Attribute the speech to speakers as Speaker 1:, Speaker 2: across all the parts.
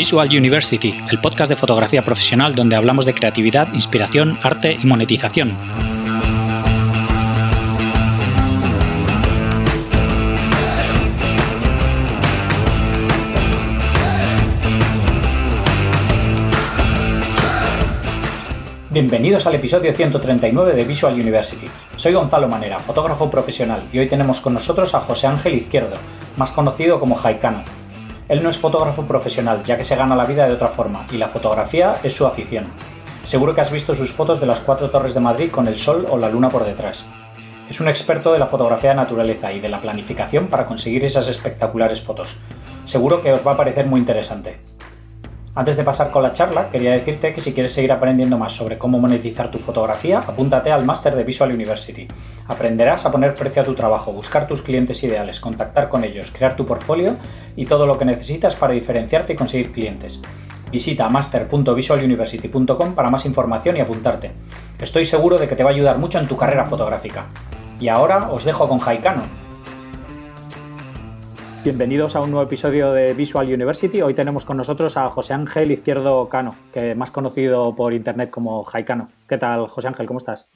Speaker 1: Visual University, el podcast de fotografía profesional donde hablamos de creatividad, inspiración, arte y monetización. Bienvenidos al episodio 139 de Visual University. Soy Gonzalo Manera, fotógrafo profesional, y hoy tenemos con nosotros a José Ángel Izquierdo, más conocido como Jaicano. Él no es fotógrafo profesional, ya que se gana la vida de otra forma, y la fotografía es su afición. Seguro que has visto sus fotos de las cuatro torres de Madrid con el sol o la luna por detrás. Es un experto de la fotografía de naturaleza y de la planificación para conseguir esas espectaculares fotos. Seguro que os va a parecer muy interesante. Antes de pasar con la charla, quería decirte que si quieres seguir aprendiendo más sobre cómo monetizar tu fotografía, apúntate al máster de Visual University. Aprenderás a poner precio a tu trabajo, buscar tus clientes ideales, contactar con ellos, crear tu portfolio y todo lo que necesitas para diferenciarte y conseguir clientes. Visita master.visualuniversity.com para más información y apuntarte. Estoy seguro de que te va a ayudar mucho en tu carrera fotográfica. Y ahora os dejo con Jaicano. Bienvenidos a un nuevo episodio de Visual University. Hoy tenemos con nosotros a José Ángel Izquierdo Cano, que más conocido por internet como Jaicano. ¿Qué tal, José Ángel? ¿Cómo estás?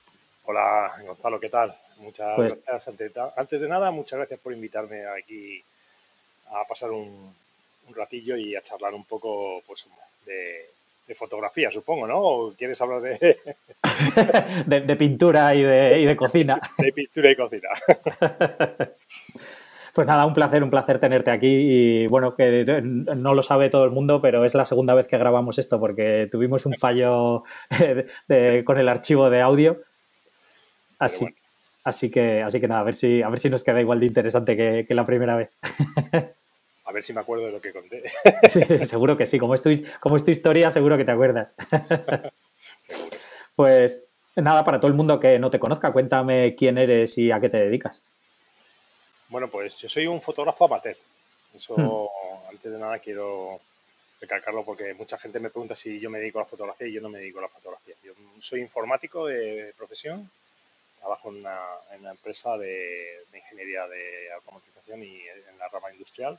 Speaker 2: Hola, Gonzalo, ¿qué tal? Muchas pues gracias. Antes de nada, muchas gracias por invitarme aquí a pasar un, ratillo y a charlar un poco pues, de, fotografía, supongo, ¿no? ¿O ¿Quieres hablar de...
Speaker 1: de, pintura y de, y de cocina?
Speaker 2: de pintura y cocina.
Speaker 1: Pues nada, un placer, un placer tenerte aquí y bueno, que no lo sabe todo el mundo, pero es la segunda vez que grabamos esto porque tuvimos un fallo con el archivo de audio. Así, así, que, así que nada, a ver si, a ver si nos queda igual de interesante que, la primera vez.
Speaker 2: A ver si me acuerdo de lo que conté.
Speaker 1: seguro que sí, como es, tu, como es tu historia, seguro que te acuerdas. Pues nada, para todo el mundo que no te conozca, cuéntame quién eres y a qué te dedicas.
Speaker 2: Bueno, pues yo soy un fotógrafo amateur. Eso, hmm. antes de nada, quiero recalcarlo porque mucha gente me pregunta si yo me dedico a la fotografía y yo no me dedico a la fotografía. Yo soy informático de profesión, trabajo en una, empresa de, ingeniería de automatización y en la rama industrial.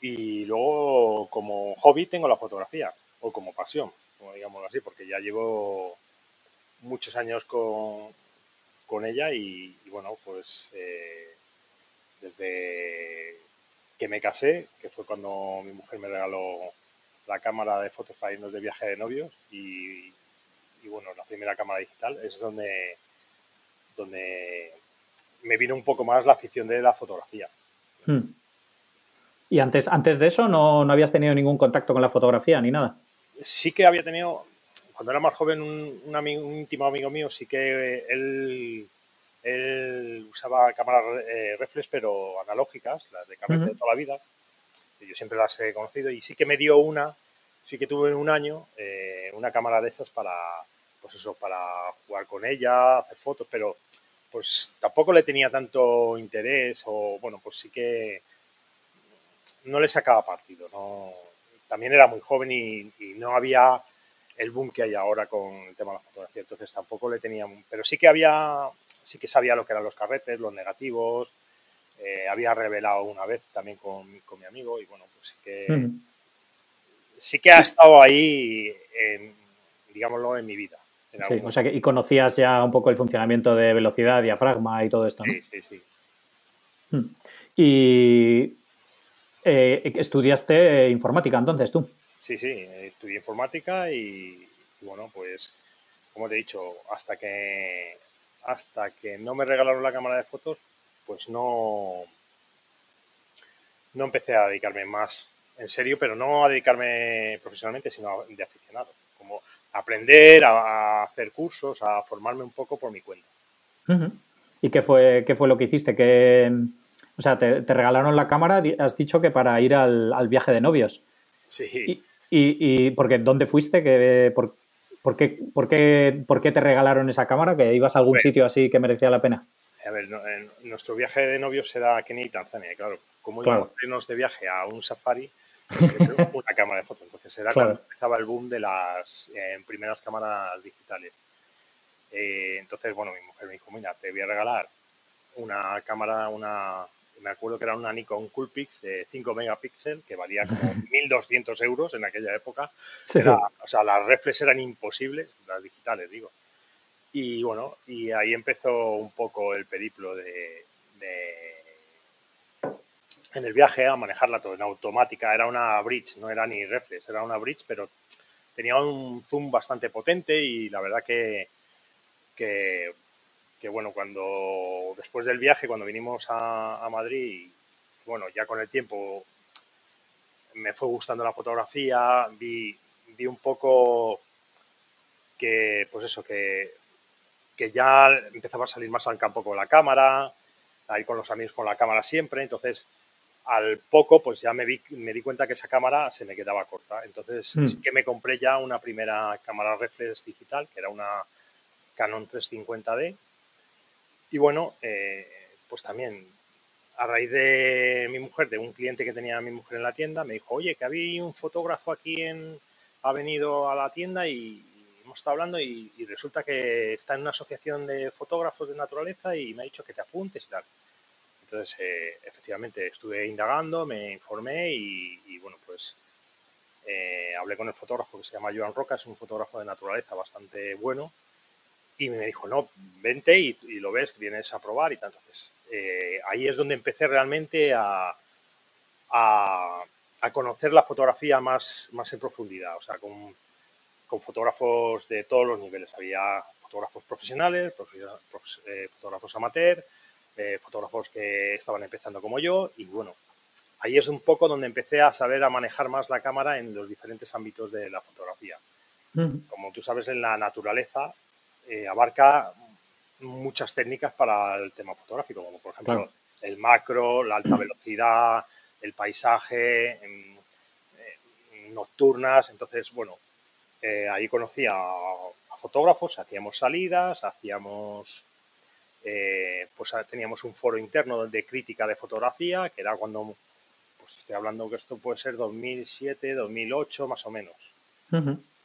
Speaker 2: Y luego, como hobby, tengo la fotografía, o como pasión, como digámoslo así, porque ya llevo muchos años con, con ella y, bueno, pues eh, desde que me casé, que fue cuando mi mujer me regaló la cámara de fotos para irnos de viaje de novios y, bueno, la primera cámara digital, es donde, donde me vino un poco más la afición de la fotografía. Hmm.
Speaker 1: ¿Y antes, antes de eso no, no, habías tenido ningún contacto con la fotografía ni nada?
Speaker 2: Sí que había tenido, cuando era más joven, un, un, un íntimo amigo mío, sí que él él usaba cámaras eh, reflex, pero analógicas, las de carrete de toda la vida. Yo siempre las he conocido y sí que me dio una, sí que tuve un año eh, una cámara de esas para, pues eso, para jugar con ella, hacer fotos, pero pues tampoco le tenía tanto interés o bueno, pues sí que no le sacaba partido. ¿no? También era muy joven y, y no había el boom que hay ahora con el tema de la fotografía, entonces tampoco le tenía, pero sí que había sí que sabía lo que eran los carretes, los negativos. Eh, había revelado una vez también con, mi amigo y bueno, pues sí que, sí que ha estado ahí, digámoslo, en mi vida.
Speaker 1: sí, o sea que y conocías ya un poco el funcionamiento de velocidad, diafragma y todo esto, ¿no?
Speaker 2: Sí, sí, sí.
Speaker 1: Hmm. Y eh, estudiaste informática entonces tú.
Speaker 2: Sí, sí, estudié informática y, bueno, pues como te he dicho, hasta que hasta que no me regalaron la cámara de fotos, pues no, no empecé a dedicarme más en serio, pero no a dedicarme profesionalmente, sino de aficionado. Como aprender, a, hacer cursos, a formarme un poco por mi cuenta.
Speaker 1: ¿Y qué fue, qué fue lo que hiciste? que o sea, te, regalaron la cámara, has dicho que para ir al, viaje de novios.
Speaker 2: Sí.
Speaker 1: ¿Y, y, porque dónde fuiste? que por, ¿Por qué, por, qué, ¿Por qué te regalaron esa cámara? ¿Que ibas a algún sitio así que merecía la pena?
Speaker 2: A ver, nuestro viaje de novios era a Kenia y Tanzania, claro. Como íbamos de viaje a un safari, una cámara de fotos. Entonces era cuando empezaba el boom de las eh, primeras cámaras digitales. Eh, entonces, bueno, mi mujer me dijo, mira, te voy a regalar una cámara, una me acuerdo que era una Nikon Coolpix de 5 megapíxeles que valía como 1.200 euros en aquella época. o sea, las reflex eran imposibles, las digitales, digo. Y bueno, y ahí empezó un poco el periplo de, en el viaje a manejarla todo en automática. Era una bridge, no era ni reflex, era una bridge, pero tenía un zoom bastante potente y la verdad que, que, bueno, cuando después del viaje, cuando vinimos a, Madrid, bueno, ya con el tiempo me fue gustando la fotografía, vi, vi un poco que, pues eso, que que ya empezaba a salir más al campo con la cámara, ahí con los amigos con la cámara siempre, entonces al poco pues ya me, vi, me di cuenta que esa cámara se me quedaba corta, entonces mm. sí que me compré ya una primera cámara reflex digital, que era una Canon 350D, y bueno, eh, pues también a raíz de mi mujer, de un cliente que tenía mi mujer en la tienda, me dijo, oye, que había un fotógrafo aquí en, ha venido a la tienda y, hemos estado hablando y, resulta que está en una asociación de fotógrafos de naturaleza y me ha dicho que te apuntes y tal. Entonces, eh, efectivamente, estuve indagando, me informé y, bueno, pues eh, hablé con el fotógrafo que se llama Joan Roca, es un fotógrafo de naturaleza bastante bueno y me dijo, no, vente y, lo ves, vienes a probar y tal. Entonces, eh, ahí es donde empecé realmente a, a, a, conocer la fotografía más, más en profundidad, o sea, con con fotógrafos de todos los niveles. Había fotógrafos profesionales, eh, fotógrafos amateur, eh, fotógrafos que estaban empezando como yo y bueno, ahí es un poco donde empecé a saber a manejar más la cámara en los diferentes ámbitos de la fotografía. Como tú sabes, en la naturaleza eh, abarca muchas técnicas para el tema fotográfico, como por ejemplo el macro, la alta velocidad, el paisaje, nocturnas. Entonces, bueno, eh, ahí conocí a, fotógrafos, hacíamos salidas, hacíamos, eh, pues teníamos un foro interno de crítica de fotografía, que era cuando, pues estoy hablando que esto puede ser 2007, 2008 más o menos,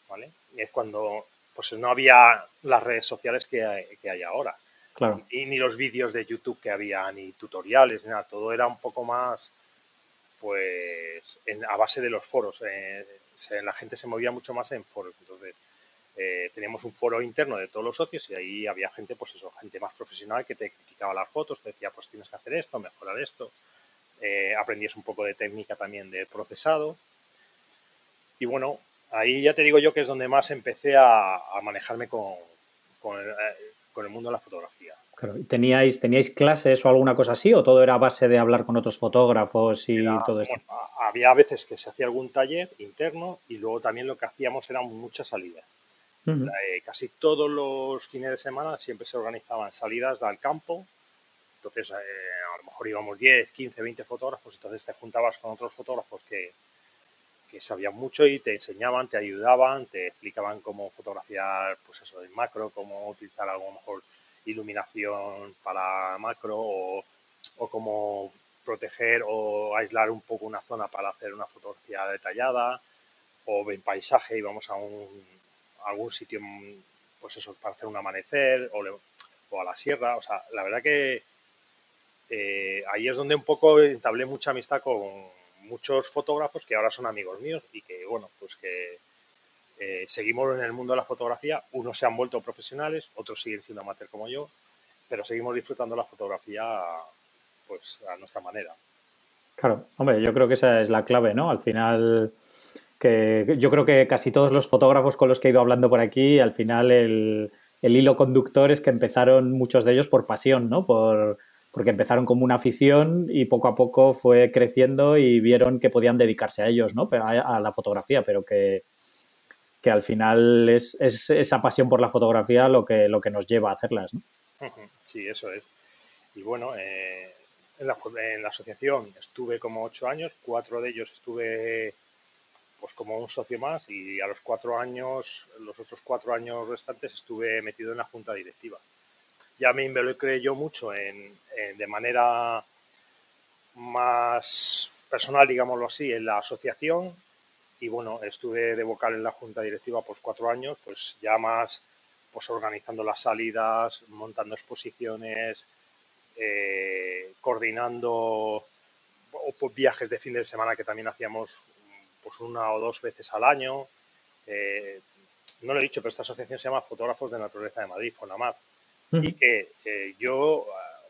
Speaker 2: ¿vale? Y es cuando, pues no había las redes sociales que hay, que hay ahora. Claro. Y ni los vídeos de YouTube que había, ni tutoriales, nada, todo era un poco más, pues, a base de los foros. Eh, la gente se movía mucho más en foros. Entonces, eh, teníamos un foro interno de todos los socios y ahí había gente, pues eso, gente más profesional que te criticaba las fotos, te decía, pues tienes que hacer esto, mejorar esto. Eh, aprendías un poco de técnica también de procesado. Y bueno, ahí ya te digo yo que es donde más empecé a, manejarme con, con, el, eh, con el mundo de la fotografía.
Speaker 1: ¿Teníais, ¿Teníais clases o alguna cosa así o todo era a base de hablar con otros fotógrafos y todo esto?
Speaker 2: había veces que se hacía algún taller interno y luego también lo que hacíamos eran muchas salidas. Eh, casi todos los fines de semana siempre se organizaban salidas al campo. Entonces, eh, a lo mejor íbamos 10, 15, 20 fotógrafos. Entonces te juntabas con otros fotógrafos que, sabían mucho y te enseñaban, te ayudaban, te explicaban cómo fotografiar, pues eso, en macro, cómo utilizar a mejor iluminación para macro o, cómo proteger o aislar un poco una zona para hacer una fotografía detallada o en paisaje íbamos a, un, algún sitio pues eso para hacer un amanecer o, o, a la sierra. O sea la verdad que eh, ahí es donde un poco entablé mucha amistad con muchos fotógrafos que ahora son amigos míos y que bueno pues que eh, seguimos en el mundo de la fotografía, unos se han vuelto profesionales, otros siguen siendo amateur como yo, pero seguimos disfrutando la fotografía pues a nuestra manera.
Speaker 1: Claro, hombre, yo creo que esa es la clave, ¿no? Al final, que yo creo que casi todos los fotógrafos con los que he ido hablando por aquí, al final el, el hilo conductor es que empezaron muchos de ellos por pasión, ¿no? Por, porque empezaron como una afición y poco a poco fue creciendo y vieron que podían dedicarse a ellos, ¿no? A, la fotografía, pero que, que al final es, esa pasión por la fotografía lo que, lo que nos lleva a hacerlas. ¿no?
Speaker 2: Sí, eso es. Y bueno, eh, en, la, en, la, asociación estuve como ocho años, cuatro de ellos estuve pues como un socio más y a los cuatro años, los otros cuatro años restantes estuve metido en la junta directiva. Ya me involucré yo mucho en, de manera más personal, digámoslo así, en la asociación y bueno, estuve de vocal en la junta directiva pues cuatro años, pues ya más pues organizando las salidas, montando exposiciones, eh, coordinando pues, viajes de fin de semana que también hacíamos pues una o dos veces al año. Eh, no lo he dicho, pero esta asociación se llama Fotógrafos de Naturaleza de Madrid, FONAMAD, y que yo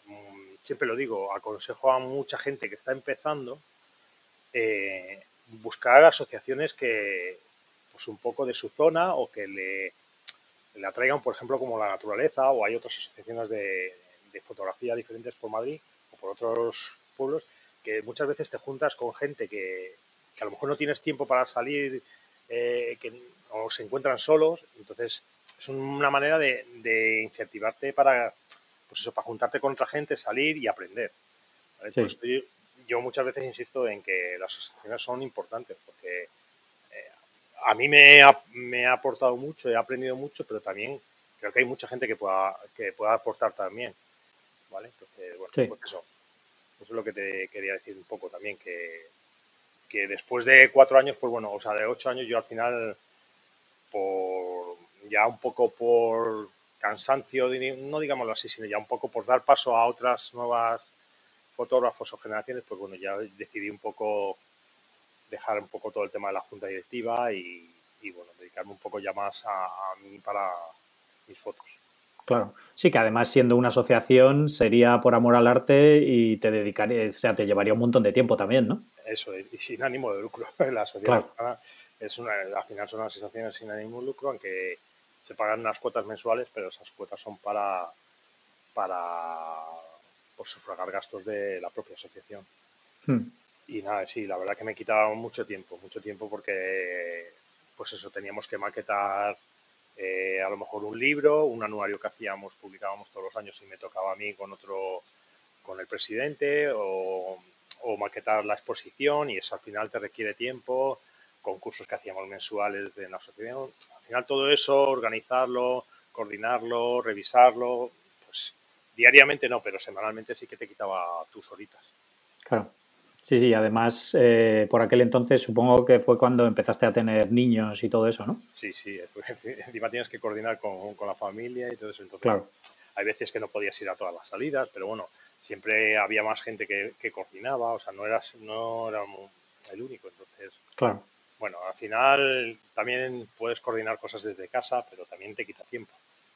Speaker 2: mm, siempre lo digo, aconsejo a mucha gente que está empezando buscar asociaciones que, pues un poco de su zona o que le, le atraigan, por ejemplo, como la naturaleza o hay otras asociaciones de, fotografía diferentes por Madrid o por otros pueblos que muchas veces te juntas con gente que, a lo mejor no tienes tiempo para salir eh, que, o se encuentran solos, entonces es una manera de, incentivarte para, pues eso, para juntarte con otra gente, salir y aprender. yo muchas veces insisto en que las asociaciones son importantes porque a mí me ha, me ha, aportado mucho, he aprendido mucho, pero también creo que hay mucha gente que pueda, que pueda aportar también. ¿Vale? Entonces, bueno, pues eso. Eso es lo que te quería decir un poco también, que, que después de cuatro años, pues bueno, o sea, de ocho años yo al final, por ya un poco por cansancio, no digámoslo así, sino ya un poco por dar paso a otras nuevas fotógrafos o generaciones, pues bueno, ya decidí un poco dejar un poco todo el tema de la junta directiva y, bueno, dedicarme un poco ya más a, mí para mis fotos.
Speaker 1: Claro, sí que además siendo una asociación sería por amor al arte y te dedicaría, o sea, te llevaría un montón de tiempo también, ¿no?
Speaker 2: Eso, y sin ánimo de lucro. La asociación es una, al final son unas asociaciones sin ánimo de lucro, aunque se pagan unas cuotas mensuales, pero esas cuotas son para, para pues, sufragar gastos de la propia asociación. Hmm. Y nada, sí, la verdad que me quitaba mucho tiempo, mucho tiempo porque, pues eso, teníamos que maquetar eh, a lo mejor un libro, un anuario que hacíamos, publicábamos todos los años y me tocaba a mí con otro, con el presidente, o, maquetar la exposición y eso al final te requiere tiempo, concursos que hacíamos mensuales de la asociación. Al final todo eso, organizarlo, coordinarlo, revisarlo, pues diariamente no, pero semanalmente sí que te quitaba tus horitas.
Speaker 1: Claro. Sí, sí, además eh, por aquel entonces supongo que fue cuando empezaste a tener niños y todo eso, ¿no?
Speaker 2: Sí, sí, encima tienes que coordinar con, la familia y todo eso. Entonces, claro. hay veces que no podías ir a todas las salidas, pero bueno, siempre había más gente que, coordinaba, o sea, no eras no era el único, entonces.
Speaker 1: Claro.
Speaker 2: Bueno, al final también puedes coordinar cosas desde casa, pero también te quita tiempo.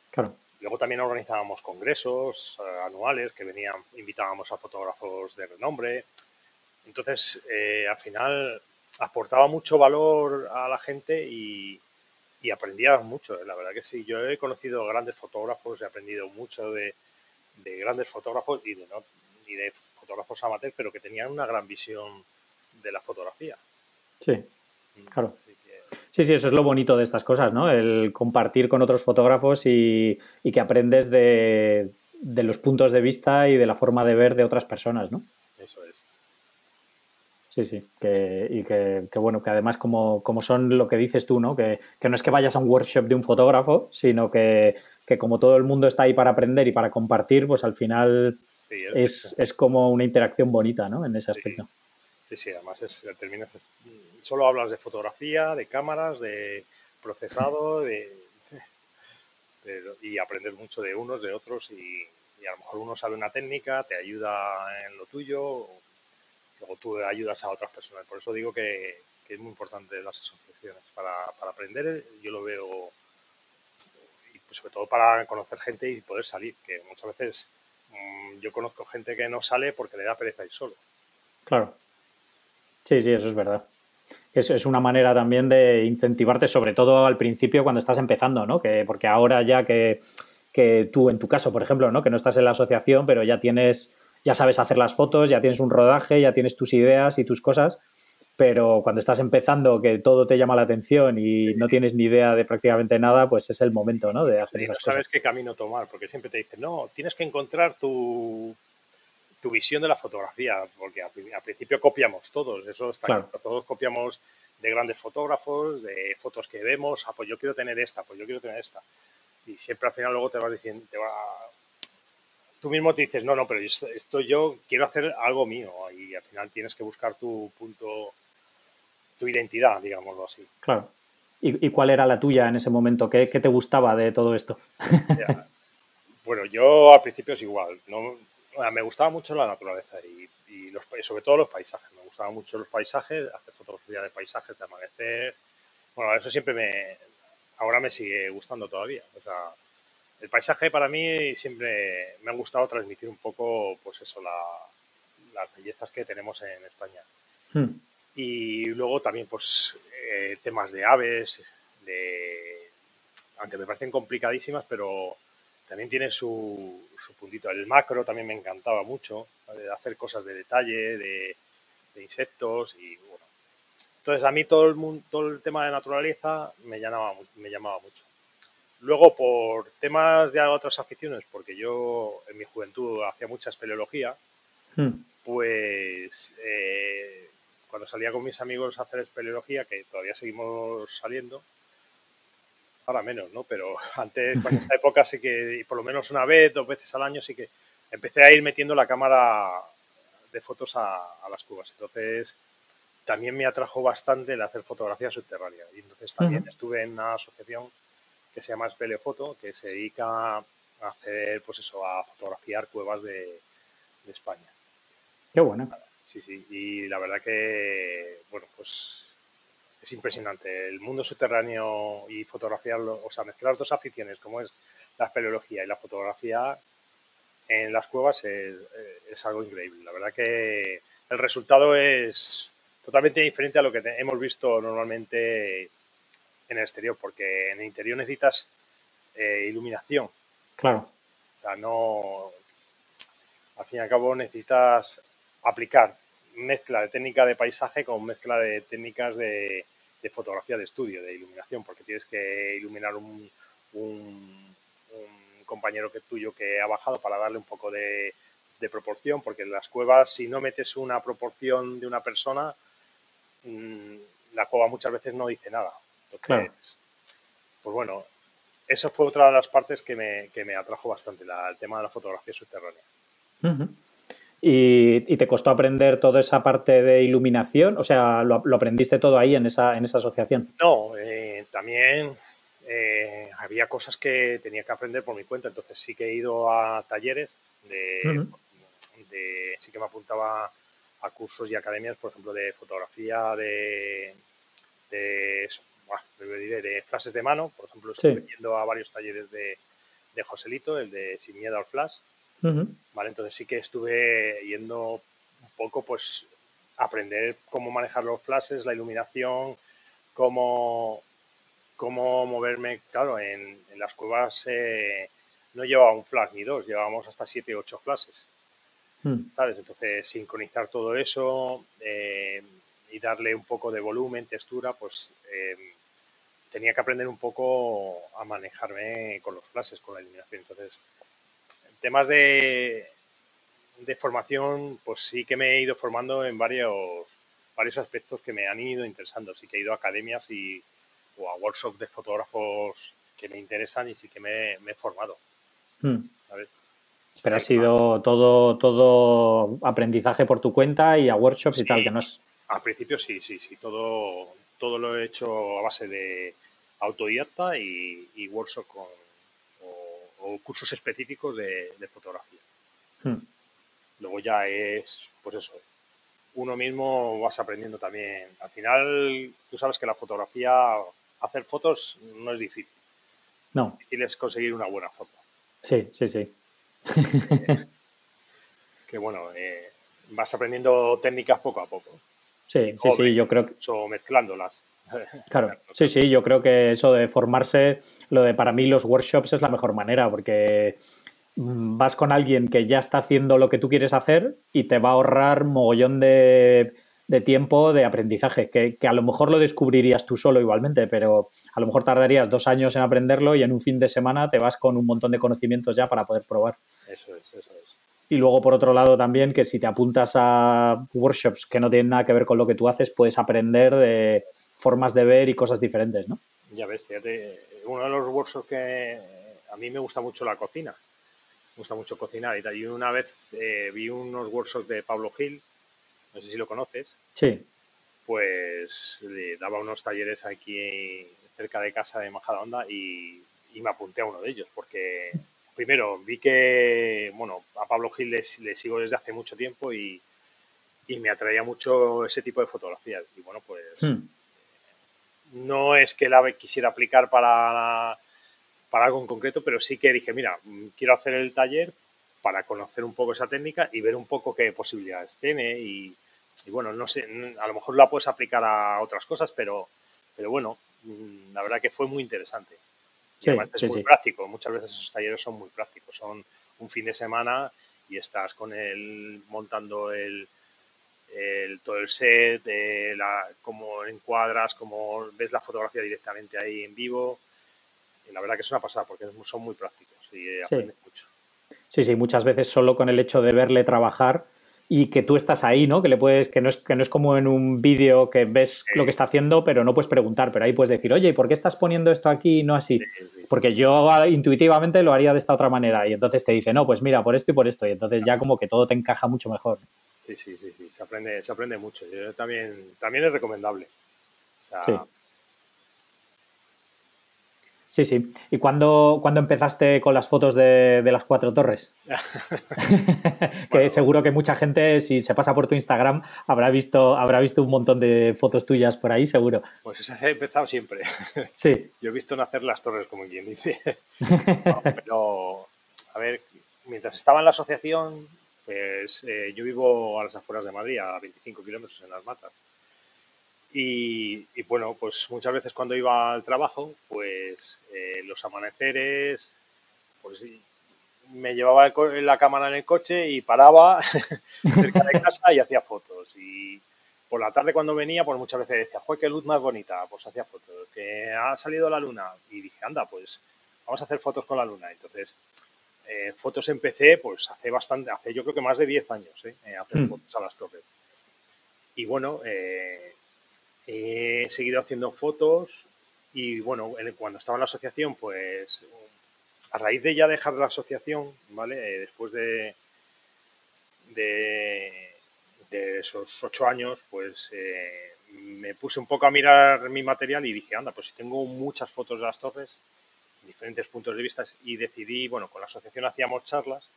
Speaker 1: Claro.
Speaker 2: Luego también organizábamos congresos eh, anuales que venían, invitábamos a fotógrafos de renombre, entonces, eh, al final aportaba mucho valor a la gente y, y aprendía mucho. Eh, la verdad que sí, yo he conocido grandes fotógrafos, he aprendido mucho de, grandes fotógrafos y de, no, y de fotógrafos amateurs, pero que tenían una gran visión de la fotografía.
Speaker 1: Sí, mm, claro. Sí, sí, eso es lo bonito de estas cosas, ¿no? El compartir con otros fotógrafos y, y que aprendes de, de, los puntos de vista y de la forma de ver de otras personas, ¿no?
Speaker 2: Eso es.
Speaker 1: Sí, sí, que, y que, bueno, que además como, como, son lo que dices tú, ¿no? Que, no es que vayas a un workshop de un fotógrafo, sino que, como todo el mundo está ahí para aprender y para compartir, pues al final es, es, como una interacción bonita, ¿no? En ese aspecto.
Speaker 2: Sí, sí, además es, terminas, solo hablas de fotografía, de cámaras, de procesado, de, y aprendes mucho de unos, de otros y, y a lo mejor uno sabe una técnica, te ayuda en lo tuyo, luego tú ayudas a otras personas. Por eso digo que, es muy importante las asociaciones para, aprender. Yo lo veo, y pues sobre todo para conocer gente y poder salir, que muchas veces mm, yo conozco gente que no sale porque le da pereza ir solo.
Speaker 1: Claro. Sí, sí, eso es verdad. Es, es una manera también de incentivarte, sobre todo al principio cuando estás empezando, ¿no? Que, porque ahora ya que, que tú, en tu caso, por ejemplo, ¿no? Que no estás en la asociación, pero ya tienes ya sabes hacer las fotos, ya tienes un rodaje, ya tienes tus ideas y tus cosas, pero cuando estás empezando, que todo te llama la atención y no tienes ni idea de prácticamente nada, pues es el momento, ¿no? De hacer
Speaker 2: no sabes qué camino tomar, porque siempre te dicen, no, tienes que encontrar tu, tu visión de la fotografía, porque al, principio copiamos todos, eso está claro. Todos copiamos de grandes fotógrafos, de fotos que vemos, ah, pues yo quiero tener esta, pues yo quiero tener esta. Y siempre al final luego te vas diciendo, te va, tú mismo te dices, no, no, pero esto yo quiero hacer algo mío y al final tienes que buscar tu punto, tu identidad, digámoslo así.
Speaker 1: Claro. ¿Y, cuál era la tuya en ese momento? ¿Qué, te gustaba de todo esto?
Speaker 2: bueno, yo al principio es igual. No, me gustaba mucho la naturaleza y, los, sobre todo los paisajes. Me gustaban mucho los paisajes, hacer fotografía de paisajes, de amanecer. Bueno, eso siempre me. Ahora me sigue gustando todavía. O sea, el paisaje para mí siempre me ha gustado transmitir un poco, pues eso, las bellezas que tenemos en España. Hmm. Y luego también, pues, eh, temas de aves, de. Aunque me parecen complicadísimas, pero también tiene su, puntito. El macro también me encantaba mucho, hacer cosas de detalle, de, insectos y bueno. Entonces a mí todo el, mundo, todo el tema de naturaleza me llamaba, me llamaba mucho. Luego por temas de otras aficiones, porque yo en mi juventud hacía mucha espeleología, hmm. pues eh, cuando salía con mis amigos a hacer espeleología, que todavía seguimos saliendo, ahora menos, ¿no? Pero antes, en esta época sí que, por lo menos una vez, dos veces al año, sí que empecé a ir metiendo la cámara de fotos a, las cubas. Entonces, también me atrajo bastante el hacer fotografía subterránea. Y entonces también estuve en una asociación que se llama Spelefoto, que se dedica a hacer, pues eso, a fotografiar cuevas de, de España.
Speaker 1: Qué bueno.
Speaker 2: Sí, sí. Y la verdad que, bueno, pues es impresionante. El mundo subterráneo y fotografiarlo, o sea, mezclar dos aficiones como es la espeleología y la fotografía en las cuevas es, es, algo increíble. La verdad que el resultado es totalmente diferente a lo que hemos visto normalmente en el exterior, porque en el interior necesitas eh, iluminación.
Speaker 1: Claro.
Speaker 2: O sea, no. Al fin y al cabo necesitas aplicar mezcla de técnica de paisaje con mezcla de técnicas de, fotografía de estudio, de iluminación, porque tienes que iluminar un, un, compañero que tuyo que ha bajado para darle un poco de, proporción, porque en las cuevas, si no metes una proporción de una persona, mm, la cueva muchas veces no dice nada. Entonces, pues bueno, eso fue otra de las partes que me, que me atrajo bastante, el tema de la fotografía subterránea.
Speaker 1: Y, te costó aprender toda esa parte de iluminación? O sea, ¿lo, aprendiste todo ahí en esa, en esa asociación?
Speaker 2: No, eh, también eh, había cosas que tenía que aprender por mi cuenta, entonces sí que he ido a talleres de, sí que me apuntaba a cursos y academias, por ejemplo, de fotografía, de, de, de flashes de mano, por ejemplo, estoy yendo a varios talleres de, de Joselito, el de Sin Miedo al Flash, ¿vale? Entonces sí que estuve yendo un poco, pues, aprender cómo manejar los flashes, la iluminación, cómo, cómo moverme. Claro, en, las cuevas eh, no llevaba un flash ni dos, llevábamos hasta siete ocho flashes. Hmm. ¿Sabes? Entonces, sincronizar todo eso eh, y darle un poco de volumen, textura, pues eh, tenía que aprender un poco a manejarme con los flashes, con la iluminación. Entonces, temas de, de formación, pues sí que me he ido formando en varios, varios aspectos que me han ido interesando. Sí que he ido a academias y, o a workshops de fotógrafos que me interesan y sí que me, he formado. Hmm.
Speaker 1: Pero ha sido todo, todo aprendizaje por tu cuenta y a workshops y tal, que no es.
Speaker 2: Al principio sí, sí, sí. Todo, todo lo he hecho a base de autodidacta y, y workshop con, o cursos específicos de, fotografía. Hmm. Luego ya es, pues eso, uno mismo vas aprendiendo también. Al final, tú sabes que la fotografía, hacer fotos no es difícil.
Speaker 1: No.
Speaker 2: Difícil es conseguir una buena foto.
Speaker 1: Sí, sí, sí.
Speaker 2: que bueno, eh, vas aprendiendo técnicas poco a poco.
Speaker 1: Sí, sí, sí, yo creo que...
Speaker 2: O mezclándolas.
Speaker 1: Claro, sí, sí, yo creo que eso de formarse, lo de para mí los workshops es la mejor manera porque mm, vas con alguien que ya está haciendo lo que tú quieres hacer y te va a ahorrar mogollón de, tiempo de aprendizaje, que, a lo mejor lo descubrirías tú solo igualmente, pero a lo mejor tardarías dos años en aprenderlo y en un fin de semana te vas con un montón de conocimientos ya para poder probar.
Speaker 2: Eso es, eso es.
Speaker 1: Y luego, por otro lado, también que si te apuntas a workshops que no tienen nada que ver con lo que tú haces, puedes aprender de formas de ver y cosas diferentes, ¿no?
Speaker 2: Ya ves, fíjate, uno de los workshops que a mí me gusta mucho la cocina, me gusta mucho cocinar y tal. Y una vez eh, vi unos workshops de Pablo Gil, no sé si lo conoces.
Speaker 1: Sí.
Speaker 2: Pues le daba unos talleres aquí cerca de casa de Majadahonda y, y me apunté a uno de ellos porque primero vi que, bueno, a Pablo Gil le, sigo desde hace mucho tiempo y, me atraía mucho ese tipo de fotografías. Y bueno, pues hmm. no es que la quisiera aplicar para, para algo en concreto, pero sí que dije, mira, quiero hacer el taller para conocer un poco esa técnica y ver un poco qué posibilidades tiene y, y bueno, no sé, a lo mejor la puedes aplicar a otras cosas, pero, pero bueno, mm, la verdad que fue muy interesante. Sí, es muy práctico. Muchas veces esos talleres son muy prácticos. Son un fin de semana y estás con él montando el, todo el set, eh, la, cómo encuadras, cómo ves la fotografía directamente ahí en vivo. Y la verdad que es una pasada porque son muy prácticos y aprendes mucho.
Speaker 1: Sí, sí, muchas veces solo con el hecho de verle trabajar y que tú estás ahí, ¿no? Que le puedes, que no es, que no es como en un vídeo que ves lo que está haciendo, pero no puedes preguntar, pero ahí puedes decir, oye, ¿y por qué estás poniendo esto aquí y no así? Porque yo intuitivamente lo haría de esta otra manera. Y entonces te dice, no, pues mira, por esto y por esto. Y entonces ya como que todo te encaja mucho mejor.
Speaker 2: Sí, sí, sí, sí. Se aprende, se aprende mucho. Yo también, también es recomendable. O sea,
Speaker 1: Sí, sí. ¿Y cuándo, empezaste con las fotos de, las cuatro torres? que seguro que mucha gente, si se pasa por tu Instagram, habrá visto, habrá visto un montón de fotos tuyas por ahí, seguro.
Speaker 2: Pues esas he empezado siempre.
Speaker 1: Sí.
Speaker 2: Yo he visto nacer las torres, como quien dice. pero, a ver, mientras estaba en la asociación, pues eh, yo vivo a las afueras de Madrid, a 25 kilómetros en las matas. Y, bueno, pues muchas veces cuando iba al trabajo, pues eh, los amaneceres, pues me llevaba la cámara en el coche y paraba cerca de casa y hacía fotos. Y por la tarde cuando venía, pues muchas veces decía, ¡joder, qué luz más bonita! Pues hacía fotos. Que ha salido la luna. Y dije, anda, pues vamos a hacer fotos con la luna. Entonces, eh, fotos empecé, pues hace bastante, hace yo creo que más de 10 años, ¿eh? eh hacer hmm. fotos a las torres. Y bueno, eh, He seguido haciendo fotos y bueno, cuando estaba en la asociación, pues a raíz de ya dejar la asociación, ¿vale? Eh, después de, de, esos ocho años, pues eh, me puse un poco a mirar mi material y dije, anda, pues si tengo muchas fotos de las torres, diferentes puntos de vista, y decidí, bueno, con la asociación hacíamos charlas,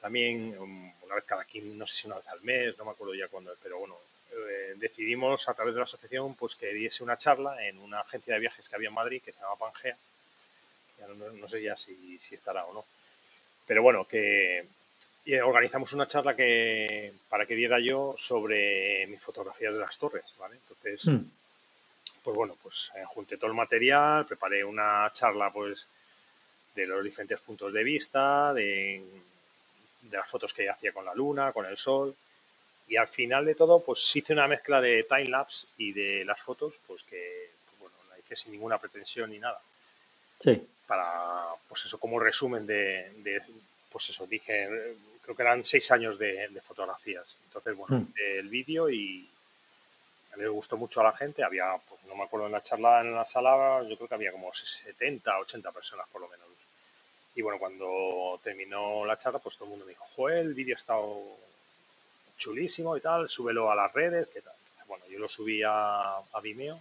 Speaker 2: también um, una vez cada quien, no sé si una vez al mes, no me acuerdo ya cuándo, pero bueno, eh, decidimos a través de la asociación pues que diese una charla en una agencia de viajes que había en Madrid que se llama Pangea. no, sé ya si, estará o no. Pero bueno, que organizamos una charla que para que diera yo sobre mis fotografías de las torres, ¿vale? Entonces, hmm. pues bueno, pues eh, junté todo el material, preparé una charla pues de los diferentes puntos de vista, de, de las fotos que hacía con la luna, con el sol, y al final de todo, pues hice una mezcla de time-lapse y de las fotos, pues que, bueno, la hice sin ninguna pretensión ni nada.
Speaker 1: Sí.
Speaker 2: Para, pues eso, como resumen de, pues eso, dije, creo que eran seis años de, fotografías. Entonces, bueno, hmm. el vídeo y le gustó mucho a la gente. Había, pues no me acuerdo en la charla, en la sala, yo creo que había como 70, 80 personas por lo menos. Y bueno, cuando terminó la charla, pues todo el mundo me dijo, joder, el vídeo ha estado chulísimo y tal, súbelo a las redes, ¿qué tal? Bueno, yo lo subí a, Vimeo,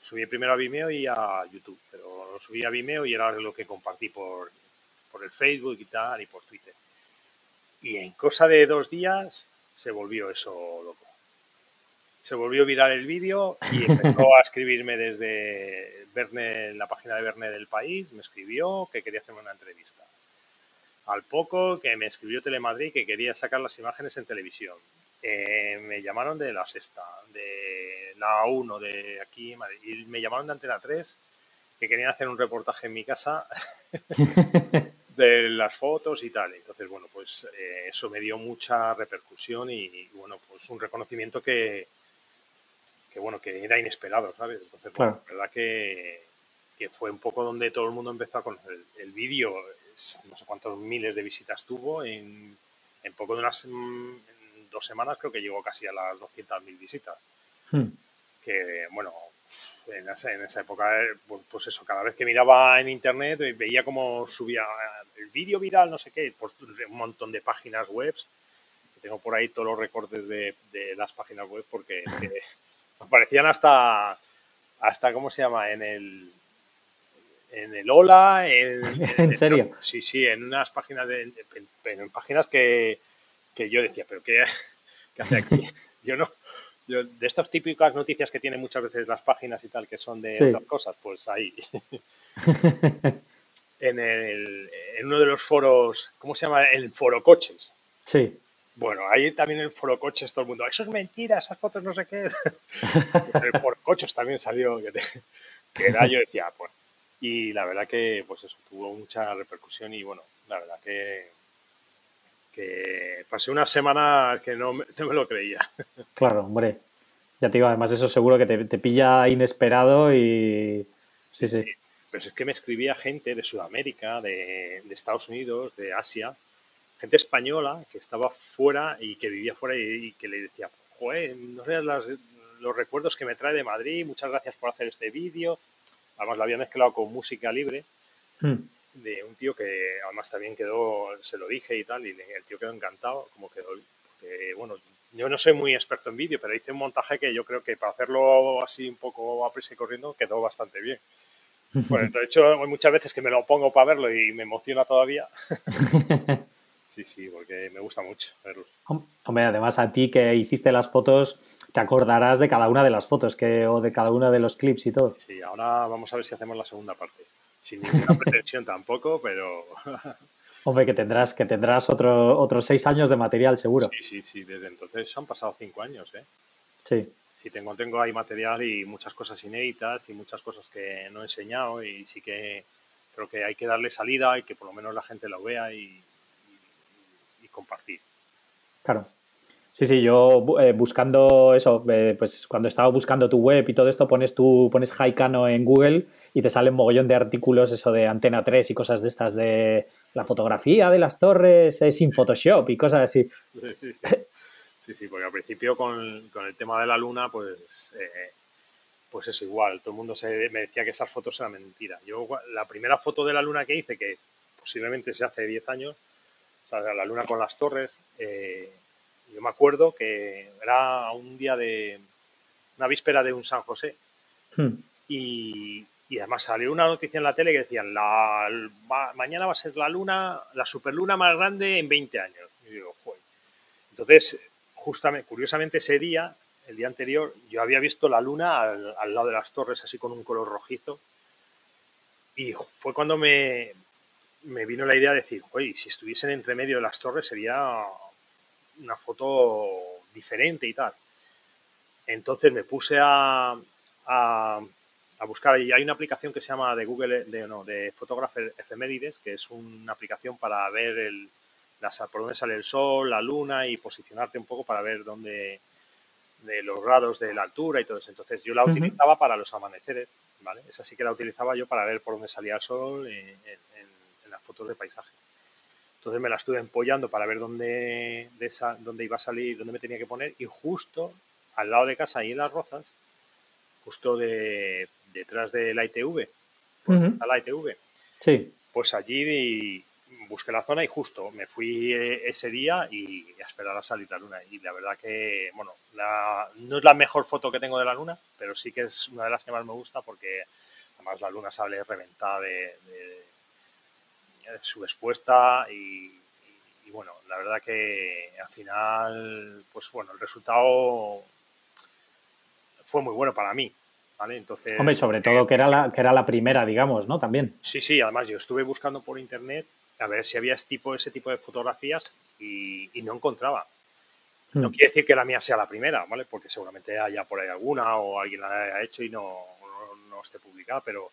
Speaker 2: subí primero a Vimeo y a YouTube, pero lo subí a Vimeo y era lo que compartí por, por el Facebook y tal, y por Twitter. Y en cosa de dos días se volvió eso loco. Se volvió viral el vídeo y empezó a escribirme desde Verne, la página de Verne del país, me escribió que quería hacerme una entrevista. Al poco que me escribió Telemadrid que quería sacar las imágenes en televisión. Eh, me llamaron de la sexta, de la 1 de aquí, y me llamaron de Antena 3 que querían hacer un reportaje en mi casa de las fotos y tal. Entonces, bueno, pues eh, eso me dio mucha repercusión y, bueno, pues un reconocimiento que, que, bueno, que era inesperado, ¿sabes? Entonces, bueno, la verdad que, que, fue un poco donde todo el mundo empezó a conocer el vídeo no sé cuántos miles de visitas tuvo. En, poco de unas dos semanas creo que llegó casi a las 200.000 visitas. Hmm. Que, bueno, en esa, época, eh, pues, pues eso, cada vez que miraba en internet eh, veía cómo subía el vídeo viral, no sé qué, por un montón de páginas web. tengo por ahí todos los recortes de, las páginas web porque aparecían hasta, hasta, ¿cómo se llama? En el, en el Hola, en,
Speaker 1: ¿En serio?
Speaker 2: sí, sí, en unas páginas de, en, páginas que, que, yo decía, pero qué, qué hace aquí. yo no, yo, de estas típicas noticias que tienen muchas veces las páginas y tal, que son de otras cosas, pues ahí. en, el, en uno de los foros, ¿cómo se llama? El foro coches.
Speaker 1: Sí.
Speaker 2: Bueno, ahí también el foro coches todo el mundo, eso es mentira, esas fotos no sé qué. el foro coches también salió, que, que era, yo decía, pues, y la verdad que, pues eso, tuvo mucha repercusión y bueno, la verdad que, que pasé una semana que no me, no me lo creía.
Speaker 1: Claro, hombre. Ya te digo, además eso seguro que te, te pilla inesperado y... Sí, sí, sí.
Speaker 2: Pero es que me escribía gente de Sudamérica, de, de Estados Unidos, de Asia, gente española que estaba fuera y que vivía fuera y, que le decía, joder, no sé los recuerdos que me trae de Madrid, muchas gracias por hacer este vídeo. Además lo había mezclado con música libre hmm. de un tío que además también quedó, se lo dije y tal, y el tío quedó encantado, como quedó, porque, bueno, yo no soy muy experto en vídeo, pero hice un montaje que yo creo que para hacerlo así un poco a prisa y corriendo quedó bastante bien. Bueno, de hecho, hay muchas veces que me lo pongo para verlo y me emociona todavía. Sí, sí, porque me gusta mucho verlo.
Speaker 1: Hombre, además a ti que hiciste las fotos, te acordarás de cada una de las fotos que, o de cada uno de los clips y todo.
Speaker 2: Sí, ahora vamos a ver si hacemos la segunda parte. Sin ninguna pretensión tampoco, pero...
Speaker 1: Hombre, que tendrás, que tendrás otro, otros seis años de material, seguro.
Speaker 2: Sí, sí, sí, desde entonces han pasado cinco años, ¿eh?
Speaker 1: Sí.
Speaker 2: Sí, tengo, tengo ahí material y muchas cosas inéditas y muchas cosas que no he enseñado y sí que creo que hay que darle salida y que por lo menos la gente lo vea y, compartir.
Speaker 1: Claro. Sí, sí, yo eh, buscando eso, eh, pues cuando estaba buscando tu web y todo esto, pones tú, pones Haikano en Google y te sale un mogollón de artículos, eso de Antena 3 y cosas de estas de la fotografía de las torres es sin Photoshop y cosas así.
Speaker 2: Sí, sí, porque al principio con, con el tema de la luna, pues, eh, pues es igual, todo el mundo se, me decía que esas fotos eran mentira. Yo, la primera foto de la luna que hice, que posiblemente se hace 10 años, la luna con las torres. Eh, yo me acuerdo que era un día de una víspera de un San José hmm. y, además salió una noticia en la tele que decían la, mañana va a ser la luna, la superluna más grande en 20 años. Y digo, Entonces, justamente, curiosamente ese día, el día anterior, yo había visto la luna al, al lado de las torres así con un color rojizo y fue cuando me, me vino la idea de decir, oye, si estuviesen entre medio de las torres sería una foto diferente y tal. Entonces me puse a, a, buscar y hay una aplicación que se llama de Google, de, no, de Photographer Efemérides, que es una aplicación para ver el, las, por dónde sale el sol, la luna y posicionarte un poco para ver dónde de los grados de la altura y todo eso. Entonces yo la utilizaba para los amaneceres, ¿vale? Esa sí que la utilizaba yo para ver por dónde salía el sol en, fotos de paisaje. Entonces me la estuve empollando para ver dónde, de esa, dónde iba a salir, dónde me tenía que poner y justo al lado de casa, ahí en las rozas, justo de, detrás de la ITV, la ITV,
Speaker 1: sí.
Speaker 2: pues allí busqué la zona y justo me fui eh, ese día y a esperar a salir la luna. Y la verdad que, bueno, no es la mejor foto que tengo de la luna, pero sí que es una de las que más me gusta porque además la luna sale reventada de expuesta y, bueno, la verdad que al final, pues bueno, el resultado fue muy bueno para mí. ¿vale? Entonces,
Speaker 1: Hombre, sobre todo que era, la, que era la primera, digamos, ¿no? También.
Speaker 2: Sí, sí, además yo estuve buscando por internet a ver si había ese tipo, ese tipo de fotografías y, no encontraba. No hmm. quiere decir que la mía sea la primera, ¿vale? Porque seguramente haya por ahí alguna o alguien la haya hecho y no, no, no esté publicada, pero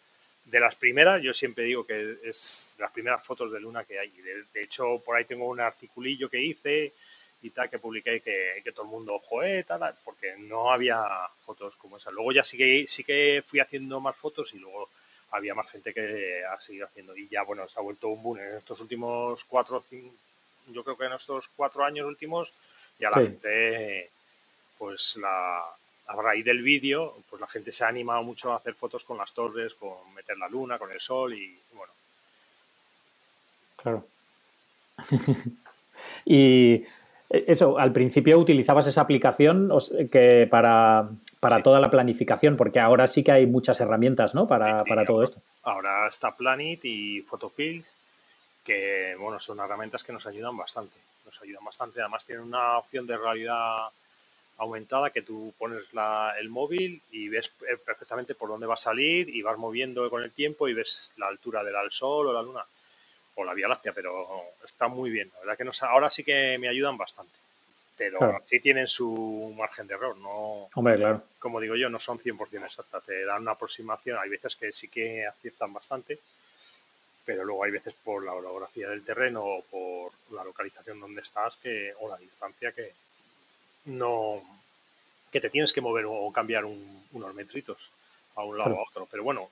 Speaker 2: de las primeras, yo siempre digo que es de las primeras fotos de luna que hay. De, hecho, por ahí tengo un articulillo que hice y tal, que publiqué que, que todo el mundo, joder, tal, porque no había fotos como esa. Luego ya sí que, sí que fui haciendo más fotos y luego había más gente que ha seguido haciendo. Y ya, bueno, se ha vuelto un boom en estos últimos cuatro, cinco, yo creo que en estos cuatro años últimos, ya la gente, pues la, a raíz del vídeo, pues la gente se ha animado mucho a hacer fotos con las torres, con meter la luna, con el sol y bueno.
Speaker 1: Claro. y eso, al principio utilizabas esa aplicación que para, toda la planificación, porque ahora sí que hay muchas herramientas, ¿no? Para, todo esto.
Speaker 2: Ahora está Planet y Photopills, que bueno, son herramientas que nos ayudan bastante. Nos ayudan bastante. Además tienen una opción de realidad aumentada que tú pones el móvil y ves eh, perfectamente por dónde va a salir y vas moviendo con el tiempo y ves la altura del sol o la luna o la Vía Láctea, pero está muy bien. La verdad que nos, ahora sí que me ayudan bastante. Pero sí tienen su margen de error, no.
Speaker 1: Hombre, claro.
Speaker 2: Como digo yo, no son 100% exactas. Te dan una aproximación. Hay veces que sí que aciertan bastante, pero luego hay veces por la orografía del terreno o por la localización donde estás que, o la distancia que, no que te tienes que mover o cambiar unos metritos a un lado o a otro. Pero bueno,